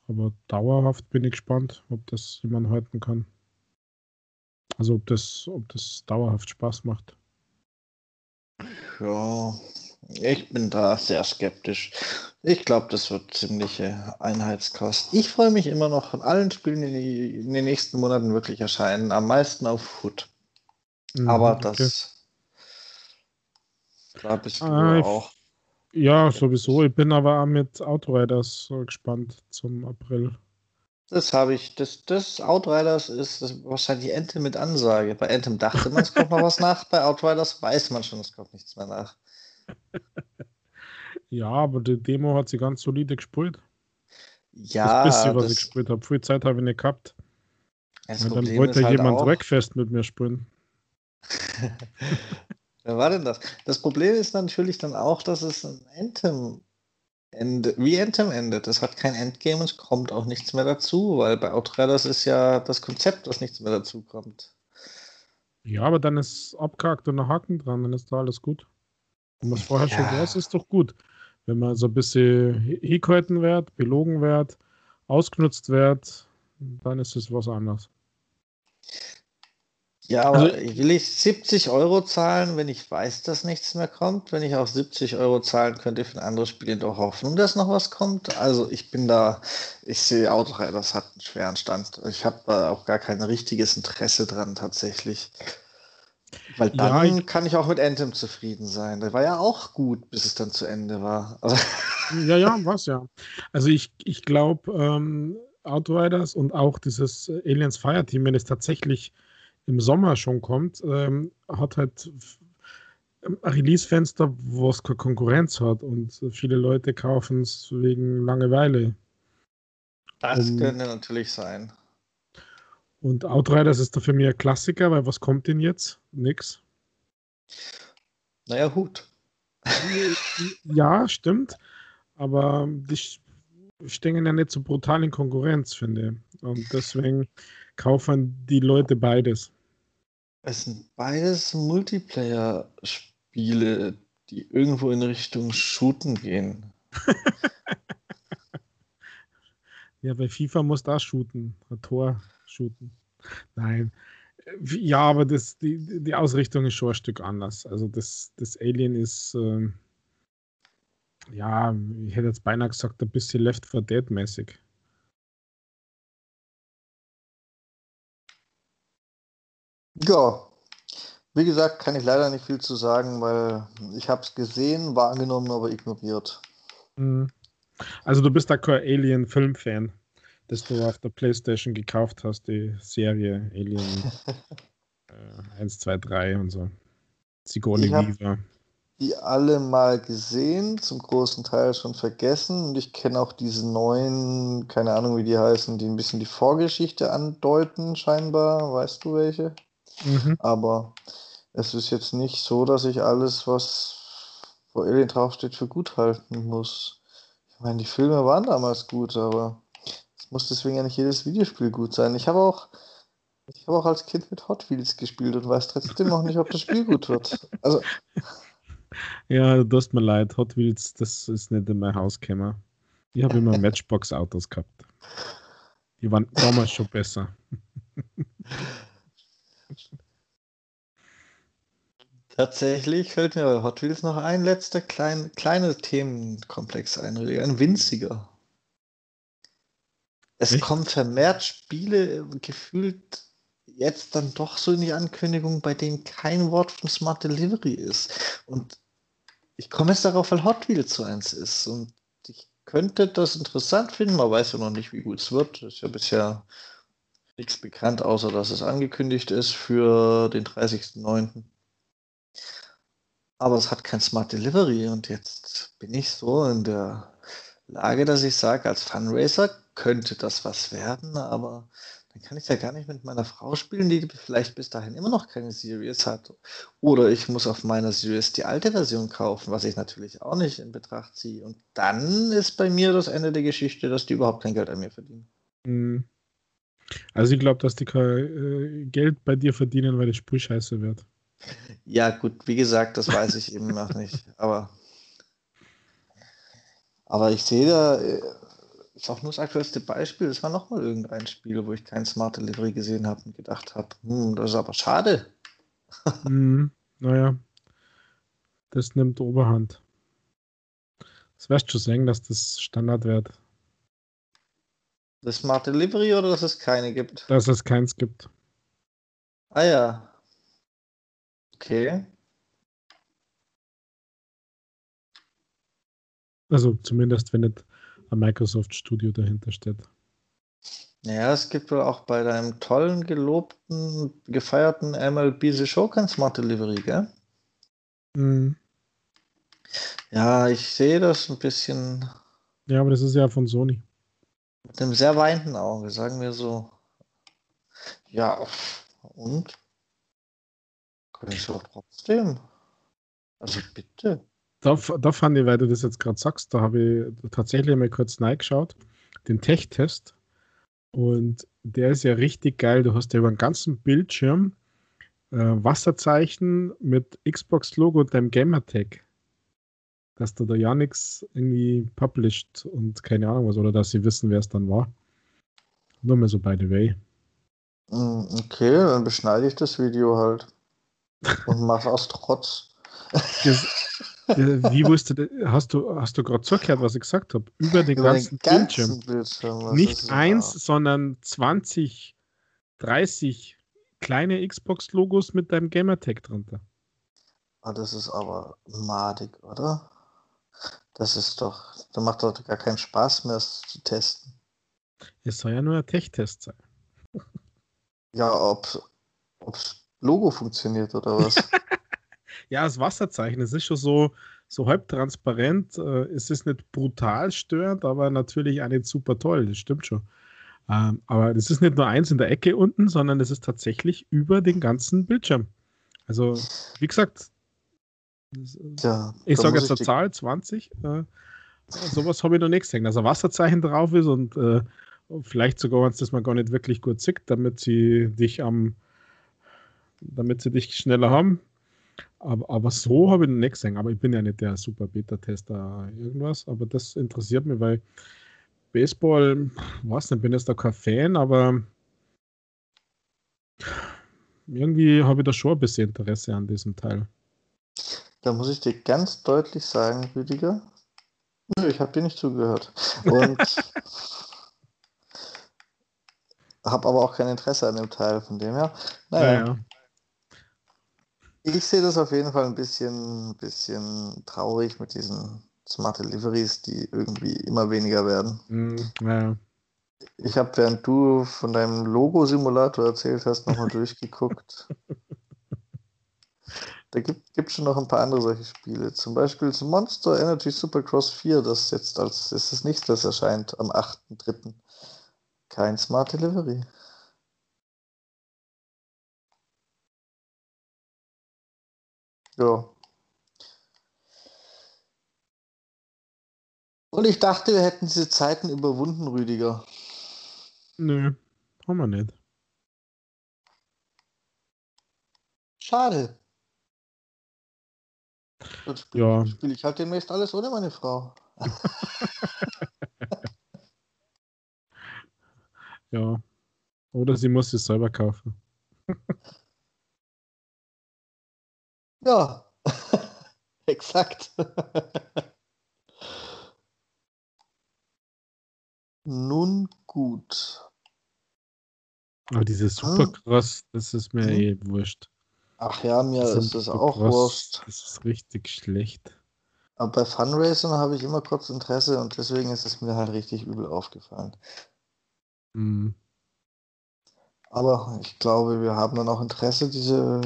Aber dauerhaft bin ich gespannt, ob das jemand halten kann. Also ob das, ob das dauerhaft Spaß macht. Ja, ich bin da sehr skeptisch. Ich glaube, das wird ziemliche Einheitskost. Ich freue mich immer noch von allen Spielen, die in den nächsten Monaten wirklich erscheinen, am meisten auf Hood. Mhm, Aber okay. das, da bist du Ah, ich- auch. Ja, sowieso. Ich bin aber auch mit Outriders gespannt zum April. Das habe ich. Das, das Outriders ist das wahrscheinlich Ente mit Ansage. Bei Anthem dachte man, es kommt noch was nach. Bei Outriders weiß man schon, es kommt nichts mehr nach. [laughs] Ja, aber die Demo hat sie ganz solide gespielt. Ja, das bisschen, was das, ich gespielt habe. Viel Zeit habe ich nicht gehabt. das Weil dann Problem wollte halt jemand auch, Wreckfest mit mir spielen. [laughs] Wer war denn das? Das Problem ist natürlich dann auch, dass es ein Anthem endet, wie Anthem endet. Es hat kein Endgame und es kommt auch nichts mehr dazu, weil bei Outriders ist ja das Konzept, dass nichts mehr dazu kommt. Ja, aber dann ist abgehakt und ein Haken dran, dann ist da alles gut. Und was vorher schon Ja. war, ist doch gut. Wenn man so ein bisschen hingehalten wird, belogen wird, ausgenutzt wird, dann ist es was anderes. Ja, aber Also- will ich 70 Euro zahlen, wenn ich weiß, dass nichts mehr kommt? Wenn ich auch 70 Euro zahlen könnte für ein anderes Spiel in der Hoffnung, dass noch was kommt? Also ich bin da, ich sehe Outriders hat einen schweren Stand. Ich habe auch gar kein richtiges Interesse dran tatsächlich. Weil Ja, dann ich- kann ich auch mit Anthem zufrieden sein. Der war ja auch gut, bis es dann zu Ende war. Also, [laughs] Ja, ja, was ja. Also ich, ich glaube, ähm, Outriders und auch dieses äh, Aliens Fireteam, wenn es tatsächlich im Sommer schon kommt, ähm, hat halt f- ein Release-Fenster, wo es keine Konkurrenz hat und viele Leute kaufen es wegen Langeweile. das Um- könnte natürlich sein. Und Outriders ist da für mich ein Klassiker, weil was kommt denn jetzt? Nix. Naja, Hut. [laughs] Ja, stimmt. Aber die stehen ja nicht so brutal in Konkurrenz, finde ich. Und deswegen kaufen die Leute beides. Es sind beides Multiplayer-Spiele, die irgendwo in Richtung Shooten gehen. [laughs] ja, bei FIFA muss da shooten, ein Tor shooten. Nein. Ja, aber das, die, die Ausrichtung ist schon ein Stück anders. Also das, das Alien ist, ähm, ja, ich hätte jetzt beinahe gesagt, ein bisschen Left 4 Dead mäßig. Ja, wie gesagt, kann ich leider nicht viel zu sagen, weil ich habe es gesehen, wahrgenommen, aber ignoriert. Mhm. Also du bist da kein Alien-Film-Fan, dass du auf der Playstation gekauft hast, die Serie Alien [laughs] äh, 1, 2, 3 und so. Sigourney Weaver. Die alle mal gesehen, zum großen Teil schon vergessen. Und ich kenne auch diese neuen, keine Ahnung wie die heißen, die ein bisschen die Vorgeschichte andeuten, scheinbar. Weißt du welche? Mhm. Aber es ist jetzt nicht so, dass ich alles, was wo Alien draufsteht, für gut halten muss. Ich meine, die Filme waren damals gut, aber muss deswegen ja nicht jedes Videospiel gut sein. Ich habe auch, ich habe auch als Kind mit Hot Wheels gespielt und weiß trotzdem noch nicht, ob das Spiel gut wird. Also. Ja, du tust mir leid. Hot Wheels, das ist nicht in mein Haus gekommen. Ich habe immer Matchbox-Autos gehabt. Die waren damals schon besser. Tatsächlich fällt mir bei Hot Wheels noch ein letzter klein, kleiner Themenkomplex ein, ein winziger. Es Echt? kommen vermehrt Spiele gefühlt jetzt dann doch so in die Ankündigung, bei denen kein Wort von Smart Delivery ist. Und ich komme jetzt darauf, weil Hot Wheels so eins ist. Und ich könnte das interessant finden, man weiß ja noch nicht, wie gut es wird. Das ist ja bisher nichts bekannt, außer dass es angekündigt ist für den 30.09. Aber es hat kein Smart Delivery und jetzt bin ich so in der Lage, dass ich sage, als Fundraiser könnte das was werden, aber dann kann ich ja gar nicht mit meiner Frau spielen, die vielleicht bis dahin immer noch keine Series hat. Oder ich muss auf meiner Series die alte Version kaufen, was ich natürlich auch nicht in Betracht ziehe. Und dann ist bei mir das Ende der Geschichte, dass die überhaupt kein Geld an mir verdienen. Mhm. Also ich glaube, dass die kein äh, Geld bei dir verdienen, weil das Spiel scheiße wird. Ja, gut, wie gesagt, das weiß ich eben noch nicht. Aber, aber ich sehe da, äh, ist auch nur das aktuellste Beispiel. Es war nochmal irgendein Spiel, wo ich kein Smart Delivery gesehen habe und gedacht habe, hm, das ist aber schade. [laughs] mm, naja, das nimmt Oberhand. Das wirst du sagen, dass das Standard wird. Das Smart Delivery oder dass es keine gibt? Dass es keins gibt. Ah ja, Okay. Also zumindest, wenn nicht ein Microsoft Studio dahinter steht. Ja, es gibt wohl auch bei deinem tollen, gelobten, gefeierten MLB The Show kein Smart Delivery, gell? Mhm. Ja, ich sehe das ein bisschen. Ja, aber das ist ja von Sony. Mit einem sehr weinenden Auge, sagen wir so. Ja, und? Wieso trotzdem? Also bitte. Da, da fand ich, weil du das jetzt gerade sagst, da habe ich tatsächlich mal kurz reingeschaut, den Tech-Test. Und der ist ja richtig geil. Du hast ja über den ganzen Bildschirm äh, Wasserzeichen mit Xbox-Logo und deinem Gamertag. Dass da da ja nichts irgendwie published und keine Ahnung was, oder dass sie wissen, wer es dann war. Nur mal so by the way. Hm, okay, dann beschneide ich das Video halt. Und mach aus Trotz. [laughs] Das, wie wusste hast du, hast du gerade zugehört, was ich gesagt habe? Über den Über ganzen, den ganzen Bildschirm. Bildschirm Nicht eins, da? sondern 20, 30 kleine Xbox-Logos mit deinem Gamertag drunter. Ah, das ist aber madig, oder? Das ist doch, da macht doch gar keinen Spaß mehr, es zu testen. Es soll ja nur ein Tech-Test sein. Ja, ob es Logo funktioniert oder was? [laughs] ja, das Wasserzeichen, es ist schon so, so halb transparent. Äh, es ist nicht brutal störend, aber natürlich auch nicht super toll, das stimmt schon. Ähm, aber das ist nicht nur eins in der Ecke unten, sondern es ist tatsächlich über den ganzen Bildschirm. Also, wie gesagt, Tja, ich sage jetzt eine Zahl, 20. Äh, sowas habe ich noch nicht gesehen. Dass ein Wasserzeichen drauf ist und äh, vielleicht sogar, wenn es das mal gar nicht wirklich gut sieht, damit sie dich am, damit sie dich schneller haben. Aber, aber so habe ich noch nicht gesehen. Aber ich bin ja nicht der super Beta-Tester irgendwas. Aber das interessiert mich, weil Baseball, weiß nicht, bin jetzt da kein Fan, aber irgendwie habe ich da schon ein bisschen Interesse an diesem Teil. Da muss ich dir ganz deutlich sagen, Rüdiger. Nö, ich habe dir nicht zugehört. Und [laughs] habe aber auch kein Interesse an dem Teil, von dem her. Naja, Naja. Ich sehe das auf jeden Fall ein bisschen, bisschen traurig mit diesen Smart Deliveries, die irgendwie immer weniger werden. Mm, naja. Ich habe, während du von deinem Logo-Simulator erzählt hast, nochmal [laughs] durchgeguckt. Da gibt es schon noch ein paar andere solche Spiele. Zum Beispiel das Monster Energy Supercross 4, das jetzt als ist das nächste, das erscheint am 8.3. Kein Smart Delivery. Ja. Und ich dachte, wir hätten diese Zeiten überwunden, Rüdiger. Nö, haben wir nicht. Schade. Dann spiele Ja. spiel ich halt demnächst alles ohne meine Frau. [laughs] Ja. Oder sie muss es selber kaufen. [laughs] Ja, [laughs] exakt. [laughs] Nun gut. Aber dieses Ah. Supercross, das ist mir Mhm. eh wurscht. Ach ja, mir Das ist es auch wurscht. Das ist richtig schlecht. Aber bei Funracern habe ich immer kurz Interesse und deswegen ist es mir halt richtig übel aufgefallen. Mm. Aber ich glaube, wir haben dann auch Interesse, diese,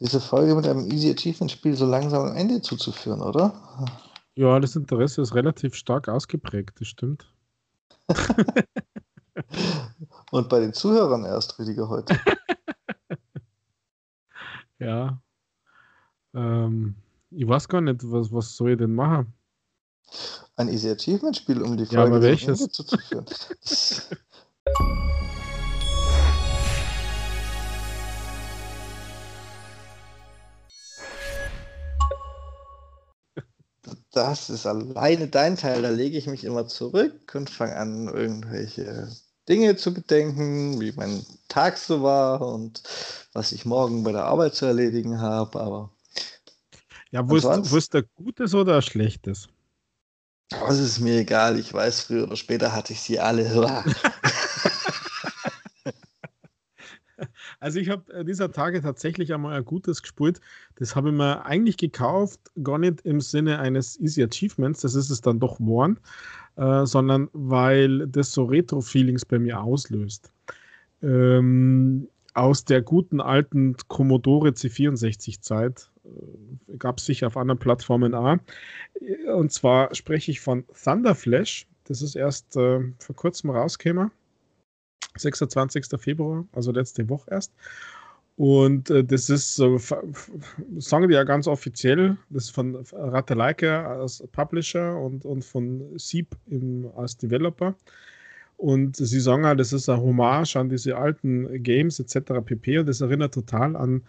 diese Folge mit einem Easy Achievement Spiel so langsam am Ende zuzuführen, oder? Ja, das Interesse ist relativ stark ausgeprägt, das stimmt. [laughs] Und bei den Zuhörern erst, Rüdiger, heute. [laughs] Ja. Ähm, ich weiß gar nicht, was, was soll ich denn machen? Ein Easy Achievement Spiel, um die Ja, Folge zum welches? Ende zuzuführen. [laughs] Das- ist alleine dein Teil. Da lege ich mich immer zurück und fange an, irgendwelche Dinge zu bedenken, wie mein Tag so war und was ich morgen bei der Arbeit zu erledigen habe. Aber Ja, wo ist, wo ist der Gutes oder der Schlechtes? das ist mir egal. Ich weiß, früher oder später hatte ich sie alle. [laughs] Also ich habe äh, dieser Tage tatsächlich einmal ein gutes gespielt. Das habe ich mir eigentlich gekauft, gar nicht im Sinne eines Easy Achievements, das ist es dann doch geworden, äh, sondern weil das so Retro-Feelings bei mir auslöst. Ähm, aus der guten alten Commodore C64-Zeit äh, gab es sicher auf anderen Plattformen auch. Und zwar spreche ich von Thunder Flash. Das ist erst äh, vor kurzem rausgekommen. 26. Februar, also letzte Woche erst. Und äh, das ist, äh, sagen die ja ganz offiziell, das ist von Rateleike als Publisher und, und von Sieb im, als Developer. Und sie sagen ja, das ist ein Hommage an diese alten Games etc. pp. Und das erinnert total an,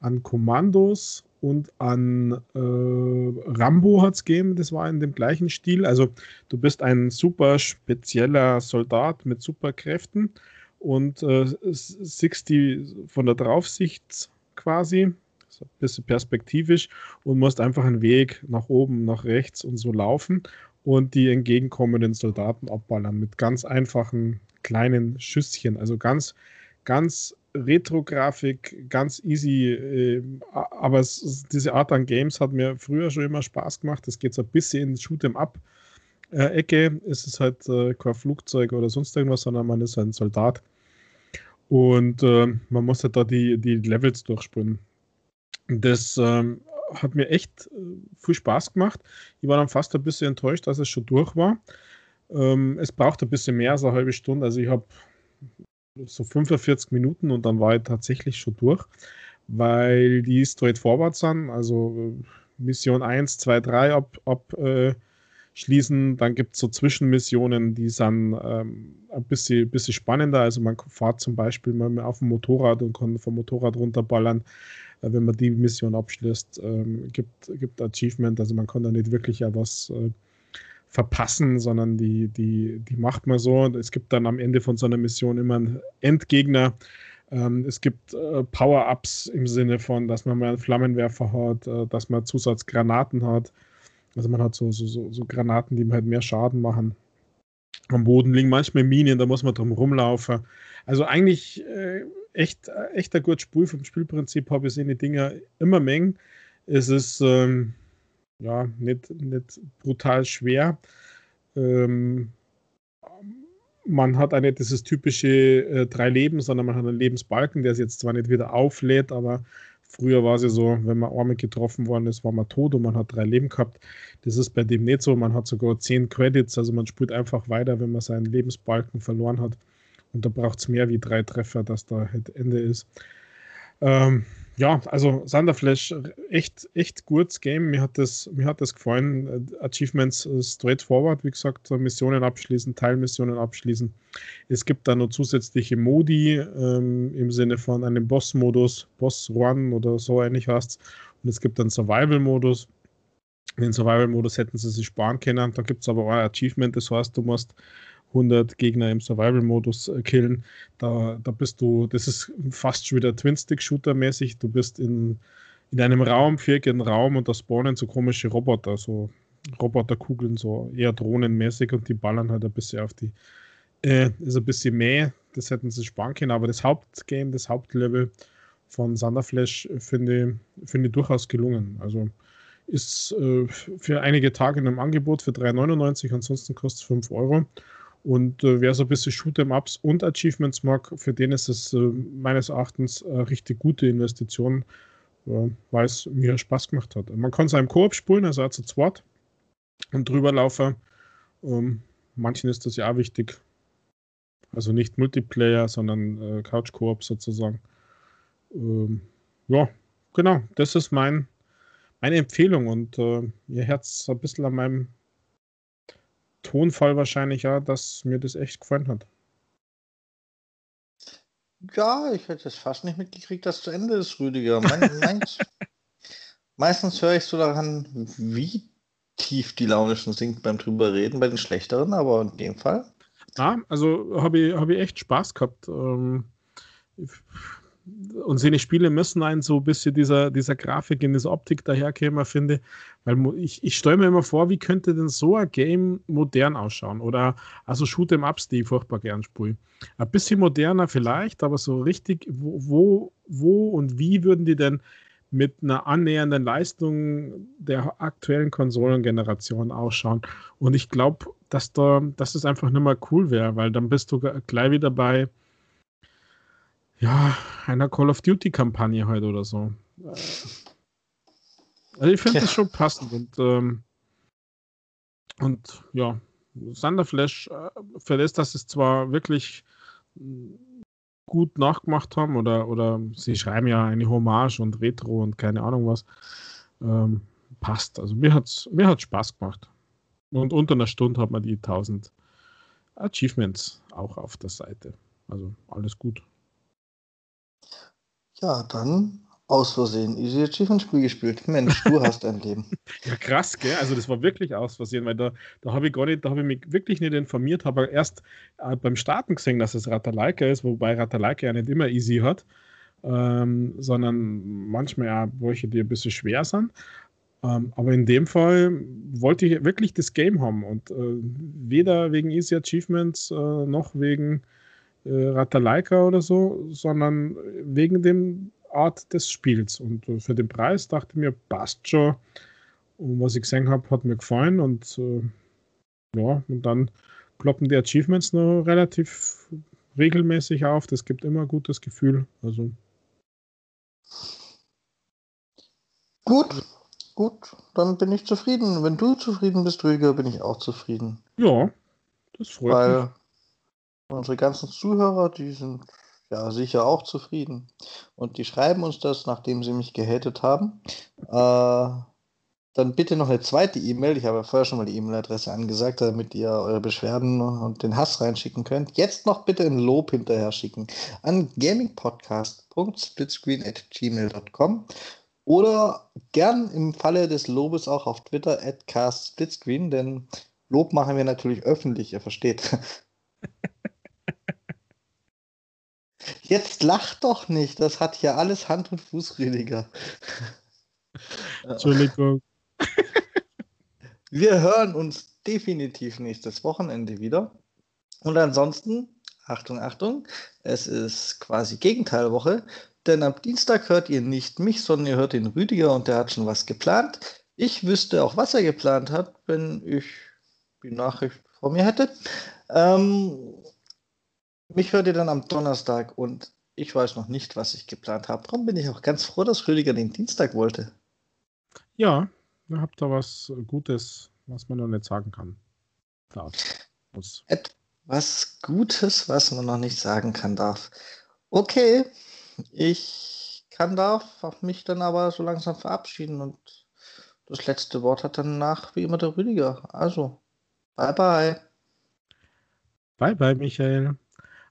an Kommandos und an äh, Rambo hat es gegeben, das war in dem gleichen Stil. Also du bist ein super spezieller Soldat mit Superkräften und äh, siehst die von der Draufsicht quasi, so ein bisschen perspektivisch und musst einfach einen Weg nach oben, nach rechts und so laufen und die entgegenkommenden Soldaten abballern mit ganz einfachen kleinen Schüsschen. Also ganz, ganz Retro-Grafik, ganz easy. Äh, aber es, es- diese Art an Games hat mir früher schon immer Spaß gemacht. Es geht so ein bisschen in Shoot'em Up. Äh, Ecke ist es halt äh, kein Flugzeug oder sonst irgendwas, sondern man ist ein Soldat. Und äh, man muss halt da die, die Levels durchspielen. Das ähm, hat mir echt viel Spaß gemacht. Ich war dann fast ein bisschen enttäuscht, dass es schon durch war. Ähm, es braucht ein bisschen mehr als eine halbe Stunde. Also ich habe so 45 Minuten und dann war ich tatsächlich schon durch, weil die straightforward sind. Also äh, Mission 1, 2, 3 ab, abschließen. Äh, dann gibt es so Zwischenmissionen, die sind ähm, ein bisschen, bisschen spannender. Also man fährt zum Beispiel mal auf dem Motorrad und kann vom Motorrad runterballern. Äh, wenn man die Mission abschließt, ähm, gibt, gibt Achievement. Also man kann da nicht wirklich ja was äh, verpassen, sondern die, die, die macht man so. Es gibt dann am Ende von so einer Mission immer einen Endgegner. Ähm, es gibt äh, Power-Ups im Sinne von, dass man mal einen Flammenwerfer hat, äh, dass man Zusatzgranaten hat. Also man hat so, so, so, so Granaten, die halt mehr Schaden machen. Am Boden liegen manchmal Minen, da muss man drum rumlaufen. Also eigentlich äh, echt, echt ein gutes Spiel. Vom Spielprinzip habe ich seine Dinger immer mengen. Es ist ähm, ja nicht, nicht brutal schwer. Ähm, man hat eine dieses typische äh, drei Leben, sondern man hat einen Lebensbalken, der sich jetzt zwar nicht wieder auflädt, aber früher war es ja so, wenn man einmal getroffen worden ist, war man tot und man hat drei Leben gehabt. Das ist bei dem nicht so. Man hat sogar zehn Credits, also man spielt einfach weiter, wenn man seinen Lebensbalken verloren hat. Und da braucht es mehr wie drei Treffer, dass da halt Ende ist. Ähm, ja, also Thunderflash, echt, echt gutes Game. Mir hat das, mir hat das gefallen. Achievements straightforward, wie gesagt, Missionen abschließen, Teilmissionen abschließen. Es gibt da noch zusätzliche Modi ähm, im Sinne von einem Boss-Modus, Boss Run oder so ähnlich heißt Und es gibt einen Survival-Modus. Den Survival-Modus hätten sie sich sparen können. Da gibt es aber auch ein Achievement, das heißt, du musst 100 Gegner im Survival-Modus äh, killen. Da, da bist du, das ist fast schon wieder Twin-Stick-Shooter-mäßig. Du bist in, in einem Raum, viereckigen Raum und da spawnen so komische Roboter, so Roboterkugeln, so eher drohnenmäßig und die ballern halt ein bisschen auf die. Äh, ist ein bisschen mehr, das hätten sie sparen können, aber das Hauptgame, das Hauptlevel von Thunderflash finde find ich durchaus gelungen. Also ist äh, für einige Tage in einem Angebot für 3,99, ansonsten kostet es 5 Euro. Und äh, wer so ein bisschen Shoot'em-Ups und Achievements mag, für den ist es äh, meines Erachtens eine richtig gute Investition, äh, weil es mir Spaß gemacht hat. Man kann es einem Koop spulen, also auch zu zweit und drüber laufen. Ähm, manchen ist das ja auch wichtig. Also nicht Multiplayer, sondern äh, Couch-Koop sozusagen. Ähm, ja, genau, das ist mein, meine Empfehlung und äh, ihr Herz ein bisschen an meinem Tonfall wahrscheinlich ja, dass mir das echt gefallen hat. Ja, ich hätte es fast nicht mitgekriegt, dass zu Ende ist, Rüdiger. Mein, meins, [laughs] meistens höre ich so daran, wie tief die Laune schon sinkt beim drüber reden, bei den schlechteren, aber in dem Fall. Ja, also habe ich, hab ich echt Spaß gehabt. Ähm, und seine Spiele müssen einen so ein bisschen dieser, dieser Grafik in dieser Optik daherkommen, finde weil ich, ich stelle mir immer vor, wie könnte denn so ein Game modern ausschauen oder also Shoot'em Ups, die ich furchtbar gern spiele. Ein bisschen moderner vielleicht, aber so richtig, wo, wo, wo und wie würden die denn mit einer annähernden Leistung der aktuellen Konsolengeneration ausschauen? Und ich glaube, dass da, dass das einfach nicht mehr cool wäre, weil dann bist du gleich wieder bei ja, einer Call of Duty-Kampagne heute oder so. Also ich finde ja. das schon passend und, ähm, und ja, Thunderflash, äh, das, dass es zwar wirklich gut nachgemacht haben oder, oder sie schreiben ja eine Hommage und Retro und keine Ahnung was, ähm, passt. Also mir hat es mir hat's Spaß gemacht. Und unter einer Stunde hat man die 1000 Achievements auch auf der Seite. Also alles gut. Ja, dann aus Versehen Easy Achievement Spiel gespielt. Mensch, du hast ein Leben. [laughs] Ja, krass, gell? Also das war wirklich aus Versehen, weil da, da habe ich gar nicht, da habe ich mich wirklich nicht informiert, habe erst äh, beim Starten gesehen, dass es Ratalaika ist, wobei Ratalaika ja nicht immer easy hat, ähm, sondern manchmal ja welche, die ein bisschen schwer sind. Ähm, aber in dem Fall wollte ich wirklich das Game haben und äh, weder wegen Easy Achievements äh, noch wegen äh, Ratalaika oder so, sondern wegen dem Art des Spiels. Und äh, für den Preis dachte ich mir, passt schon. Und was ich gesehen habe, hat mir gefallen. Und äh, ja, und dann kloppen die Achievements noch relativ regelmäßig auf. Das gibt immer ein gutes Gefühl. Also. Gut, gut, dann bin ich zufrieden. Wenn du zufrieden bist, Rüger, bin ich auch zufrieden. Ja, Das freut weil mich. Unsere ganzen Zuhörer, die sind ja sicher auch zufrieden. Und die schreiben uns das, nachdem sie mich gehatet haben. Äh, dann bitte noch eine zweite E-Mail. Ich habe ja vorher schon mal die E-Mail-Adresse angesagt, damit ihr eure Beschwerden und den Hass reinschicken könnt. Jetzt noch bitte ein Lob hinterher schicken an gamingpodcast.splitscreen.gmail.com oder gern im Falle des Lobes auch auf Twitter at castsplitscreen, denn Lob machen wir natürlich öffentlich, ihr versteht. Jetzt lacht doch nicht, das hat hier alles Hand und Fuß, Rüdiger. Entschuldigung. Wir hören uns definitiv nächstes Wochenende wieder. Und ansonsten, Achtung, Achtung, es ist quasi Gegenteilwoche, denn am Dienstag hört ihr nicht mich, sondern ihr hört den Rüdiger und der hat schon was geplant. Ich wüsste auch, was er geplant hat, wenn ich die Nachricht vor mir hätte. Ähm, mich hört ihr dann am Donnerstag und ich weiß noch nicht, was ich geplant habe. Darum bin ich auch ganz froh, dass Rüdiger den Dienstag wollte. Ja, ihr habt da was Gutes, was man noch nicht sagen kann. Darf. Muss. Etwas Gutes, was man noch nicht sagen kann darf. Okay, ich kann darf mich dann aber so langsam verabschieden und das letzte Wort hat dann nach wie immer der Rüdiger. Also, bye bye. Bye bye, Michael.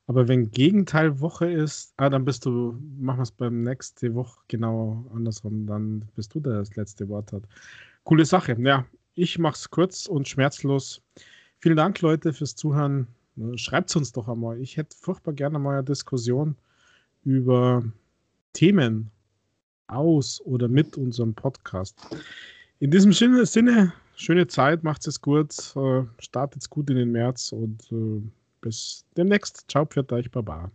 Aber wenn Gegenteil Woche ist, ah, dann bist du, machen wir es beim nächste Woche genau andersrum, dann bist du der das letzte Wort hat. Coole Sache. Ja, ich mache es kurz und schmerzlos. Vielen Dank, Leute, fürs Zuhören. Schreibt es uns doch einmal. Ich hätte furchtbar gerne mal eine Diskussion über Themen aus oder mit unserem Podcast. In diesem Sinne, schöne Zeit, macht es gut, äh, startet gut in den März und äh, bis demnächst. Ciao, pfiat euch, Baba.